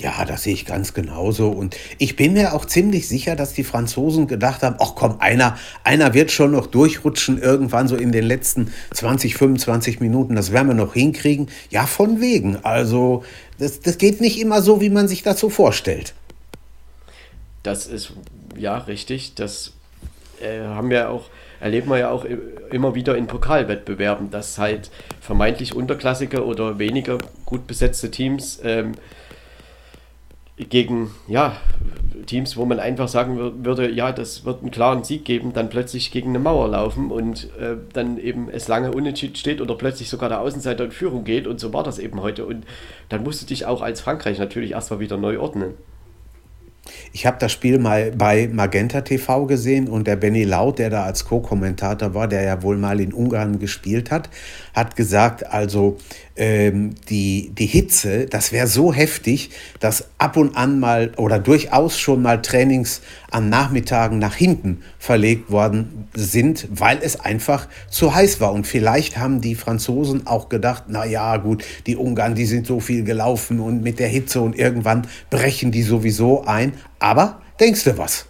Ja, das sehe ich ganz genauso. Und ich bin mir auch ziemlich sicher, dass die Franzosen gedacht haben, ach komm, einer, einer wird schon noch durchrutschen irgendwann so in den letzten 20, 25 Minuten. Das werden wir noch hinkriegen. Ja, von wegen. Also das, das geht nicht immer so, wie man sich das so vorstellt. Das ist ja richtig. Das äh, haben wir auch, erleben wir ja auch immer wieder in Pokalwettbewerben, dass halt vermeintlich unterklassige oder weniger gut besetzte Teams ähm, gegen ja, Teams, wo man einfach sagen würde, ja, das wird einen klaren Sieg geben, dann plötzlich gegen eine Mauer laufen und äh, dann eben es lange unentschieden steht oder plötzlich sogar der Außenseiter in Führung geht und so war das eben heute und dann musst du dich auch als Frankreich natürlich erstmal wieder neu ordnen. Ich habe das Spiel mal bei Magenta TV gesehen und der Benny Laut, der da als Co-Kommentator war, der ja wohl mal in Ungarn gespielt hat, hat gesagt, also ähm, die, die Hitze, das wäre so heftig, dass ab und an mal oder durchaus schon mal Trainings an Nachmittagen nach hinten verlegt worden sind, weil es einfach zu heiß war. Und vielleicht haben die Franzosen auch gedacht, na ja, gut, die Ungarn, die sind so viel gelaufen und mit der Hitze und irgendwann brechen die sowieso ein. Aber denkst du was?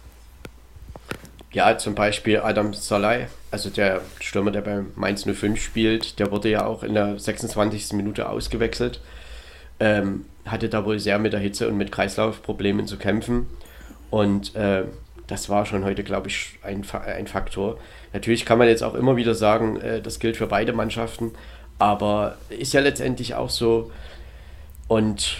Ja, zum Beispiel Adam Salai, also der Stürmer, der bei Mainz 05 spielt, der wurde ja auch in der 26. Minute ausgewechselt. Ähm, hatte da wohl sehr mit der Hitze und mit Kreislaufproblemen zu kämpfen. Und äh, das war schon heute, glaube ich, ein, ein Faktor. Natürlich kann man jetzt auch immer wieder sagen, äh, das gilt für beide Mannschaften, aber ist ja letztendlich auch so. Und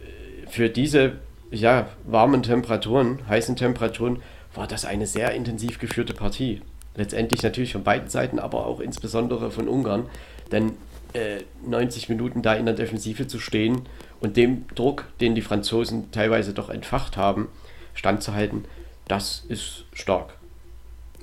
äh, für diese ja, warmen Temperaturen, heißen Temperaturen, war das eine sehr intensiv geführte Partie. Letztendlich natürlich von beiden Seiten, aber auch insbesondere von Ungarn. Denn äh, 90 Minuten da in der Defensive zu stehen und dem Druck, den die Franzosen teilweise doch entfacht haben, standzuhalten, das ist stark.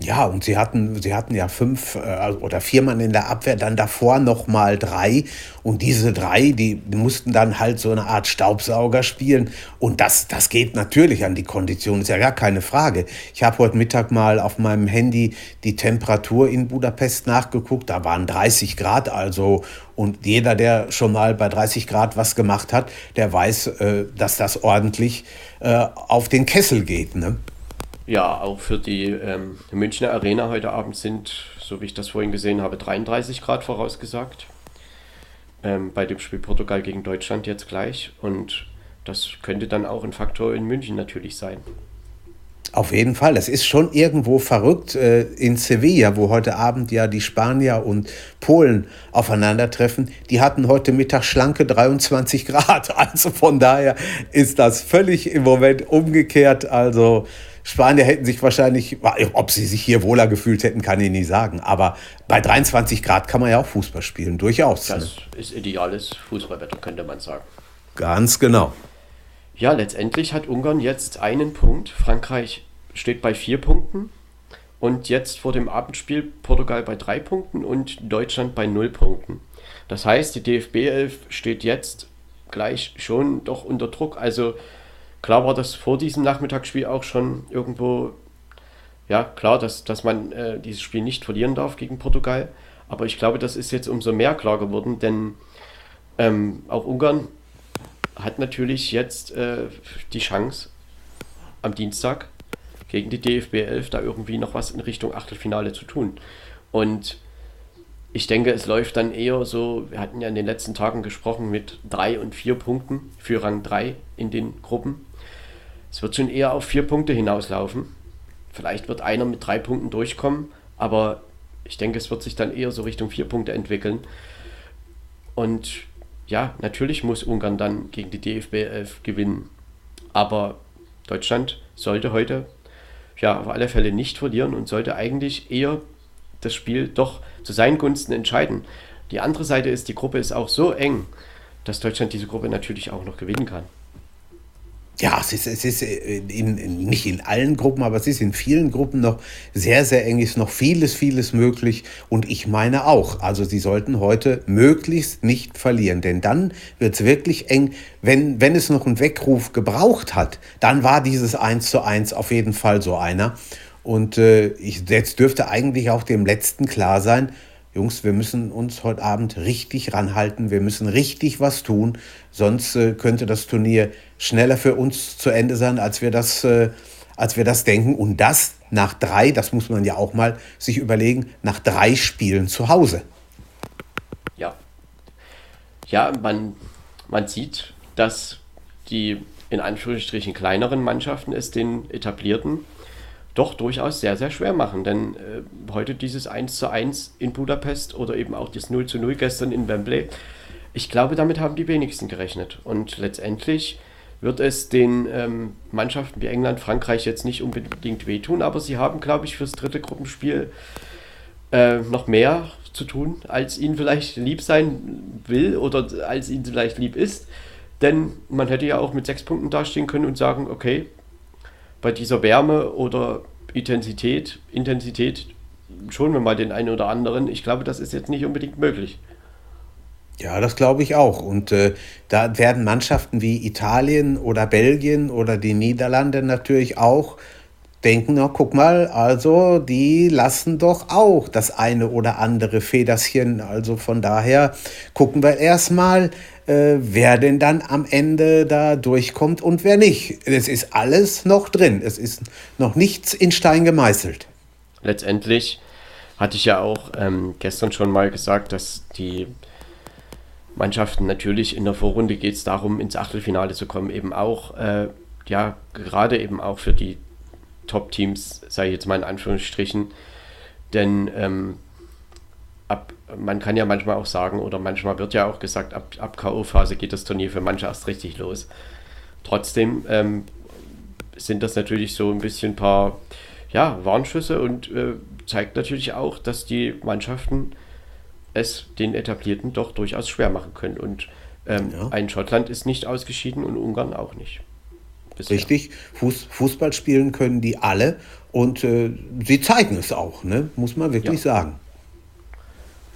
Ja, und sie hatten, sie hatten ja fünf äh, oder vier Mann in der Abwehr, dann davor nochmal drei. Und diese drei, die mussten dann halt so eine Art Staubsauger spielen. Und das, das geht natürlich an die Kondition, ist ja gar keine Frage. Ich habe heute Mittag mal auf meinem Handy die Temperatur in Budapest nachgeguckt. Da waren 30 Grad, also und jeder, der schon mal bei 30 Grad was gemacht hat, der weiß, äh, dass das ordentlich äh, auf den Kessel geht. Ne? Ja, auch für die ähm, Münchner Arena heute Abend sind, so wie ich das vorhin gesehen habe, 33 Grad vorausgesagt. Ähm, bei dem Spiel Portugal gegen Deutschland jetzt gleich. Und das könnte dann auch ein Faktor in München natürlich sein. Auf jeden Fall. Es ist schon irgendwo verrückt äh, in Sevilla, wo heute Abend ja die Spanier und Polen aufeinandertreffen. Die hatten heute Mittag schlanke 23 Grad. Also von daher ist das völlig im Moment umgekehrt. Also Spanier hätten sich wahrscheinlich, ob sie sich hier wohler gefühlt hätten, kann ich nicht sagen. Aber bei 23 Grad kann man ja auch Fußball spielen, durchaus. Das ne? ist ideales Fußballwetter, könnte man sagen. Ganz genau. Ja, letztendlich hat Ungarn jetzt einen Punkt. Frankreich steht bei vier Punkten. Und jetzt vor dem Abendspiel Portugal bei drei Punkten und Deutschland bei null Punkten. Das heißt, die DFB 11 steht jetzt gleich schon doch unter Druck. Also klar war das vor diesem Nachmittagsspiel auch schon irgendwo, ja klar, dass, dass man äh, dieses Spiel nicht verlieren darf gegen Portugal. Aber ich glaube, das ist jetzt umso mehr klar geworden, denn ähm, auch Ungarn hat natürlich jetzt äh, die Chance am Dienstag gegen die DFB 11 da irgendwie noch was in Richtung Achtelfinale zu tun. Und ich denke, es läuft dann eher so, wir hatten ja in den letzten Tagen gesprochen mit drei und vier Punkten für Rang 3 in den Gruppen. Es wird schon eher auf vier Punkte hinauslaufen. Vielleicht wird einer mit drei Punkten durchkommen, aber ich denke, es wird sich dann eher so Richtung vier Punkte entwickeln. Und ja, natürlich muss Ungarn dann gegen die DFB 11 gewinnen. Aber Deutschland sollte heute ja auf alle Fälle nicht verlieren und sollte eigentlich eher das Spiel doch zu seinen Gunsten entscheiden. Die andere Seite ist, die Gruppe ist auch so eng, dass Deutschland diese Gruppe natürlich auch noch gewinnen kann. Ja, es ist, es ist äh, in, nicht in allen Gruppen, aber es ist in vielen Gruppen noch sehr, sehr eng, ist noch vieles, vieles möglich. Und ich meine auch, also sie sollten heute möglichst nicht verlieren, denn dann wird es wirklich eng. Wenn, wenn es noch einen Weckruf gebraucht hat, dann war dieses 1 zu 1 auf jeden Fall so einer. Und äh, ich, jetzt dürfte eigentlich auch dem Letzten klar sein, Jungs, wir müssen uns heute Abend richtig ranhalten, wir müssen richtig was tun, sonst äh, könnte das Turnier schneller für uns zu Ende sein, als wir das, äh, als wir das denken. Und das nach drei, das muss man ja auch mal sich überlegen, nach drei Spielen zu Hause. Ja. Ja, man, man sieht, dass die in Anführungsstrichen kleineren Mannschaften es den etablierten doch durchaus sehr, sehr schwer machen. Denn äh, heute dieses 1 zu 1 in Budapest oder eben auch das 0 zu 0 gestern in Wembley, ich glaube, damit haben die wenigsten gerechnet. Und letztendlich wird es den ähm, Mannschaften wie England, Frankreich jetzt nicht unbedingt wehtun, aber sie haben, glaube ich, fürs dritte Gruppenspiel äh, noch mehr zu tun, als ihnen vielleicht lieb sein will oder als ihnen vielleicht lieb ist. Denn man hätte ja auch mit sechs Punkten dastehen können und sagen, okay, bei dieser Wärme oder Intensität, Intensität schon wir mal den einen oder anderen. Ich glaube, das ist jetzt nicht unbedingt möglich. Ja, das glaube ich auch. Und äh, da werden Mannschaften wie Italien oder Belgien oder die Niederlande natürlich auch denken, na, guck mal, also die lassen doch auch das eine oder andere Federchen. Also von daher gucken wir erstmal, äh, wer denn dann am Ende da durchkommt und wer nicht. Es ist alles noch drin. Es ist noch nichts in Stein gemeißelt. Letztendlich hatte ich ja auch ähm, gestern schon mal gesagt, dass die Mannschaften natürlich in der Vorrunde geht es darum, ins Achtelfinale zu kommen, eben auch, äh, ja, gerade eben auch für die Top-Teams, sei jetzt mal in Anführungsstrichen, denn ähm, ab, man kann ja manchmal auch sagen, oder manchmal wird ja auch gesagt, ab, ab K.O.-Phase geht das Turnier für manche erst richtig los. Trotzdem ähm, sind das natürlich so ein bisschen ein paar ja, Warnschüsse und äh, zeigt natürlich auch, dass die Mannschaften es den Etablierten doch durchaus schwer machen können. Und ähm, ja. ein Schottland ist nicht ausgeschieden und Ungarn auch nicht. Bisher. Richtig, Fuß, Fußball spielen können die alle und äh, sie zeigen es auch, ne? muss man wirklich ja. sagen.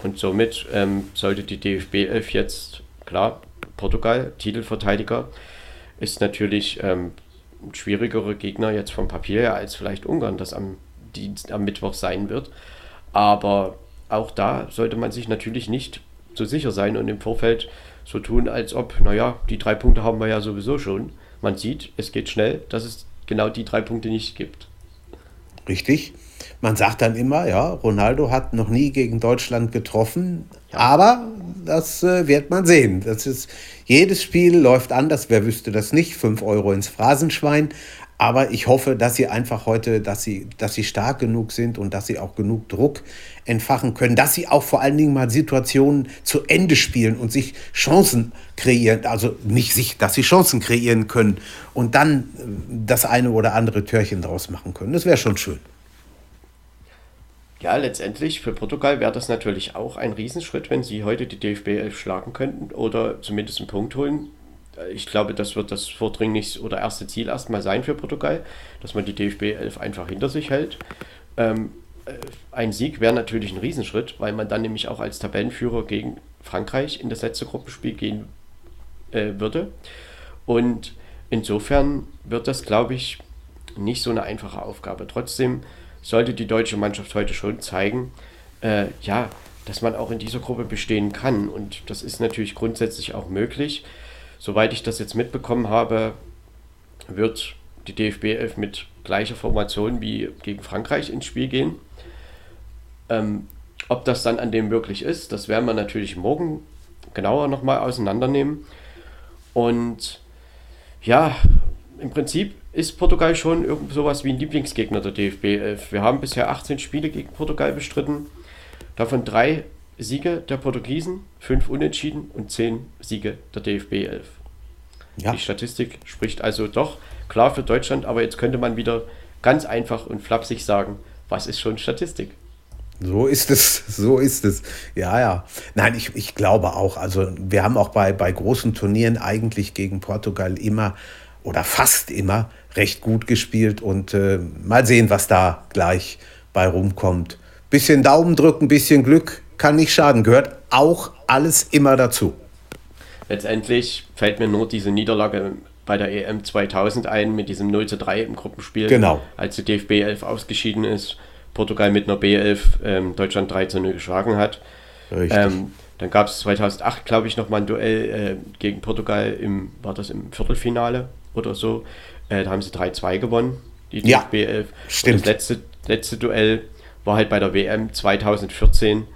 Und somit ähm, sollte die DFB 11 jetzt, klar, Portugal, Titelverteidiger, ist natürlich ähm, ein schwierigerer Gegner jetzt vom Papier her als vielleicht Ungarn, das am, Dienst, am Mittwoch sein wird. Aber auch da sollte man sich natürlich nicht so sicher sein und im Vorfeld so tun, als ob, naja, die drei Punkte haben wir ja sowieso schon. Man sieht, es geht schnell, dass es genau die drei Punkte nicht gibt. Richtig. Man sagt dann immer, ja, Ronaldo hat noch nie gegen Deutschland getroffen, ja. aber das äh, wird man sehen. Das ist, jedes Spiel läuft anders, wer wüsste das nicht, 5 Euro ins Phrasenschwein. Aber ich hoffe, dass sie einfach heute, dass sie, dass sie stark genug sind und dass sie auch genug Druck entfachen können, dass sie auch vor allen Dingen mal Situationen zu Ende spielen und sich Chancen kreieren, also nicht sich, dass sie Chancen kreieren können und dann äh, das eine oder andere Türchen draus machen können. Das wäre schon schön. Ja, letztendlich für Portugal wäre das natürlich auch ein Riesenschritt, wenn sie heute die DFB 11 schlagen könnten oder zumindest einen Punkt holen ich glaube, das wird das vordringlichste oder erste Ziel erstmal sein für Portugal, dass man die DFB 11 einfach hinter sich hält. Ähm, äh, ein Sieg wäre natürlich ein Riesenschritt, weil man dann nämlich auch als Tabellenführer gegen Frankreich in das letzte Gruppenspiel gehen äh, würde. Und insofern wird das, glaube ich, nicht so eine einfache Aufgabe. Trotzdem sollte die deutsche Mannschaft heute schon zeigen, äh, ja, dass man auch in dieser Gruppe bestehen kann. Und das ist natürlich grundsätzlich auch möglich. Soweit ich das jetzt mitbekommen habe, wird die DFB 11 mit gleicher Formation wie gegen Frankreich ins Spiel gehen. Ähm, ob das dann an dem wirklich ist, das werden wir natürlich morgen genauer nochmal auseinandernehmen. Und ja, im Prinzip ist Portugal schon irgend sowas wie ein Lieblingsgegner der DFB 11. Wir haben bisher 18 Spiele gegen Portugal bestritten, davon drei Siege der Portugiesen, fünf Unentschieden und zehn Siege der DFB 11. Ja. Die Statistik spricht also doch klar für Deutschland, aber jetzt könnte man wieder ganz einfach und flapsig sagen, was ist schon Statistik? So ist es, so ist es. Ja, ja. Nein, ich, ich glaube auch. Also wir haben auch bei, bei großen Turnieren eigentlich gegen Portugal immer oder fast immer recht gut gespielt und äh, mal sehen, was da gleich bei rumkommt. Bisschen Daumen drücken, bisschen Glück kann nicht schaden, gehört auch alles immer dazu. Letztendlich fällt mir nur diese Niederlage bei der EM 2000 ein mit diesem 0 zu 3 im Gruppenspiel, genau. als die DFB 11 ausgeschieden ist. Portugal mit einer B11 ähm, Deutschland 3 zu 0 geschlagen hat. Ähm, dann gab es 2008, glaube ich, nochmal ein Duell äh, gegen Portugal, im, war das im Viertelfinale oder so. Äh, da haben sie 3-2 gewonnen, die ja, DFB 11. Stimmt. Und das letzte, letzte Duell war halt bei der WM 2014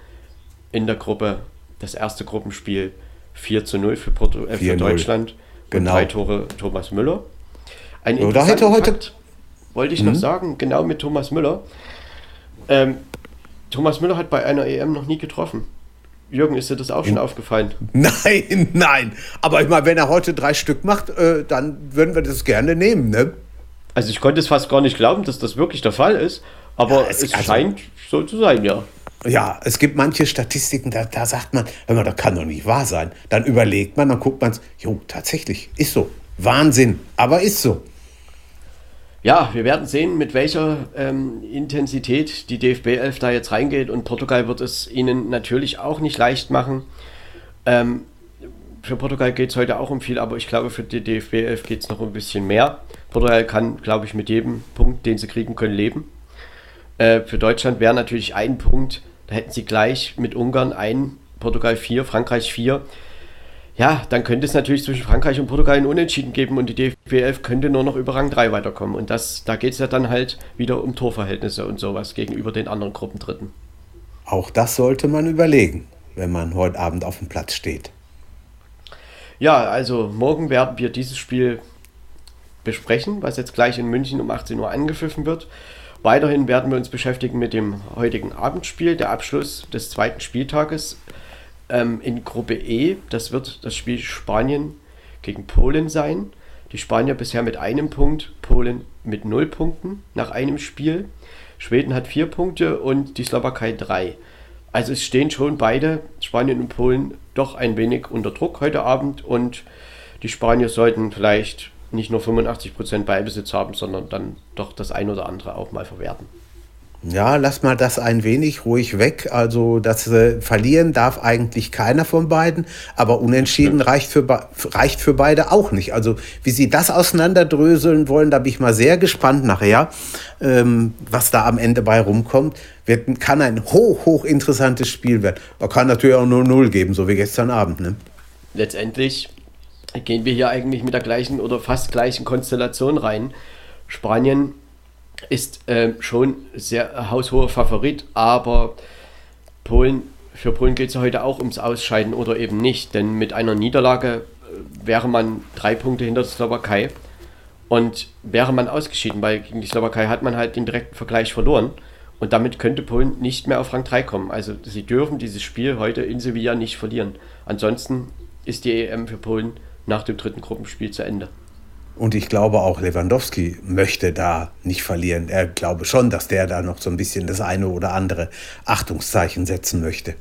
in der Gruppe, das erste Gruppenspiel 4 zu 0 für, Porto, äh, für Deutschland. Genau. Drei Tore Thomas Müller. Ein Oder hätte heute. Fakt, wollte ich mhm. noch sagen, genau mit Thomas Müller. Ähm, Thomas Müller hat bei einer EM noch nie getroffen. Jürgen, ist dir das auch schon In, aufgefallen? Nein, nein. Aber ich meine, wenn er heute drei Stück macht, äh, dann würden wir das gerne nehmen, ne? Also ich konnte es fast gar nicht glauben, dass das wirklich der Fall ist. Aber ja, es, es also, scheint so zu sein, ja. Ja, es gibt manche Statistiken, da, da sagt man, hör mal, das kann doch nicht wahr sein. Dann überlegt man, dann guckt man es, jo, tatsächlich, ist so. Wahnsinn, aber ist so. Ja, wir werden sehen, mit welcher ähm, Intensität die DFB 11 da jetzt reingeht und Portugal wird es ihnen natürlich auch nicht leicht machen. Ähm, für Portugal geht es heute auch um viel, aber ich glaube, für die DFB 11 geht es noch ein bisschen mehr. Portugal kann, glaube ich, mit jedem Punkt, den sie kriegen können, leben. Äh, für Deutschland wäre natürlich ein Punkt, da hätten sie gleich mit Ungarn ein, Portugal 4, Frankreich 4 ja, dann könnte es natürlich zwischen Frankreich und Portugal ein Unentschieden geben und die DFB 11 könnte nur noch über Rang 3 weiterkommen. Und das, da geht es ja dann halt wieder um Torverhältnisse und sowas gegenüber den anderen Gruppendritten. Auch das sollte man überlegen, wenn man heute Abend auf dem Platz steht. Ja, also morgen werden wir dieses Spiel besprechen, was jetzt gleich in München um 18 Uhr angepfiffen wird. Weiterhin werden wir uns beschäftigen mit dem heutigen Abendspiel, der Abschluss des zweiten Spieltages ähm, in Gruppe E, das wird das Spiel Spanien gegen Polen sein. Die Spanier bisher mit einem Punkt, Polen mit null Punkten nach einem Spiel. Schweden hat vier Punkte und die Slowakei drei. Also es stehen schon beide, Spanien und Polen, doch ein wenig unter Druck heute Abend und die Spanier sollten vielleicht nicht nur 85% Ballbesitz haben, sondern dann doch das ein oder andere auch mal verwerten. Ja, lass mal das ein wenig ruhig weg. Also das äh, Verlieren darf eigentlich keiner von beiden, aber Unentschieden reicht für, reicht für beide auch nicht. Also wie sie das auseinanderdröseln wollen, da bin ich mal sehr gespannt nachher, ähm, was da am Ende bei rumkommt. Wird, kann ein hoch, hoch interessantes Spiel werden. Man kann natürlich auch nur Null geben, so wie gestern Abend. Ne? Letztendlich gehen wir hier eigentlich mit der gleichen oder fast gleichen Konstellation rein. Spanien ist äh, schon sehr haushoher Favorit, aber Polen, für Polen geht es ja heute auch ums Ausscheiden oder eben nicht, denn mit einer Niederlage äh, wäre man drei Punkte hinter der Slowakei und wäre man ausgeschieden, weil gegen die Slowakei hat man halt den direkten Vergleich verloren und damit könnte Polen nicht mehr auf Rang 3 kommen. Also sie dürfen dieses Spiel heute in Sevilla nicht verlieren. Ansonsten ist die EM für Polen nach dem dritten Gruppenspiel zu Ende. Und ich glaube auch Lewandowski möchte da nicht verlieren. Er glaube schon, dass der da noch so ein bisschen das eine oder andere Achtungszeichen setzen möchte.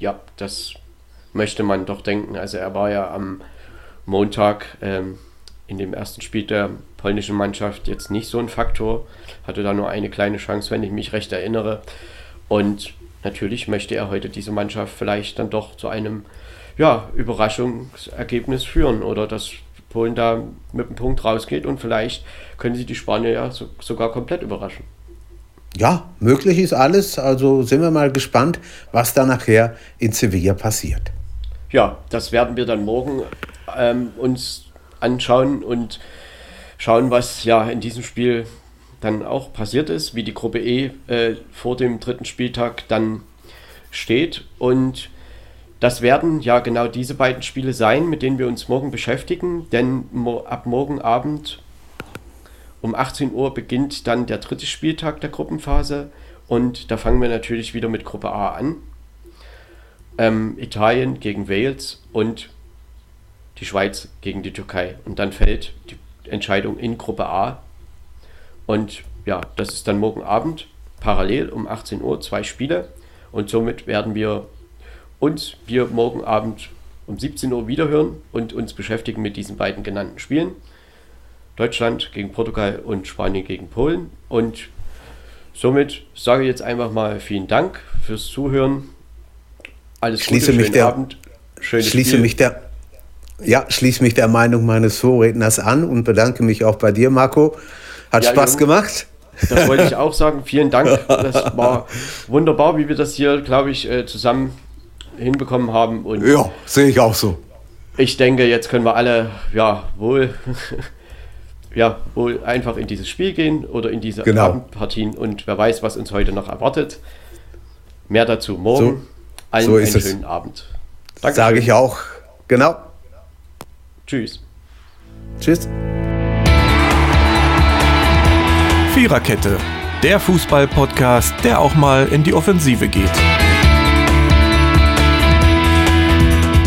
Ja, das möchte man doch denken. Also er war ja am Montag ähm, in dem ersten Spiel der polnischen Mannschaft jetzt nicht so ein Faktor. Hatte da nur eine kleine Chance, wenn ich mich recht erinnere. Und natürlich möchte er heute diese Mannschaft vielleicht dann doch zu einem ja, Überraschungsergebnis führen oder dass Polen da mit dem Punkt rausgeht und vielleicht können sie die Spanier ja so, sogar komplett überraschen. Ja, möglich ist alles. Also sind wir mal gespannt, was da nachher in Sevilla passiert. Ja, das werden wir dann morgen ähm, uns anschauen und schauen, was ja in diesem Spiel dann auch passiert ist, wie die Gruppe E äh, vor dem dritten Spieltag dann steht. Und das werden ja genau diese beiden Spiele sein, mit denen wir uns morgen beschäftigen, denn mo ab morgen Abend um 18 Uhr beginnt dann der dritte Spieltag der Gruppenphase und da fangen wir natürlich wieder mit Gruppe A an. Ähm, Italien gegen Wales und die Schweiz gegen die Türkei. Und dann fällt die Entscheidung in Gruppe A. Und ja, das ist dann morgen Abend parallel um 18 Uhr zwei Spiele. Und somit werden wir uns wir morgen Abend um 17 Uhr wiederhören und uns beschäftigen mit diesen beiden genannten Spielen. Deutschland gegen Portugal und Spanien gegen Polen. Und somit sage ich jetzt einfach mal vielen Dank fürs Zuhören. Alles schließe Gute, mich der, Abend. Schönes schließe Spiel. mich der ja, schließe mich der Meinung meines Vorredners an und bedanke mich auch bei dir, Marco. Hat ja, Spaß Jung, gemacht. Das wollte ich auch sagen. Vielen Dank. Das war wunderbar, wie wir das hier, glaube ich, äh, zusammen hinbekommen haben. Und ja, sehe ich auch so. Ich denke, jetzt können wir alle ja wohl, ja, wohl einfach in dieses Spiel gehen oder in diese genau. Abendpartien und wer weiß, was uns heute noch erwartet. Mehr dazu morgen. So, Allen so einen schönen es. Abend. Danke. Sage ich auch. Genau. Tschüss. Tschüss. Viererkette, der Fußball-Podcast, der auch mal in die Offensive geht.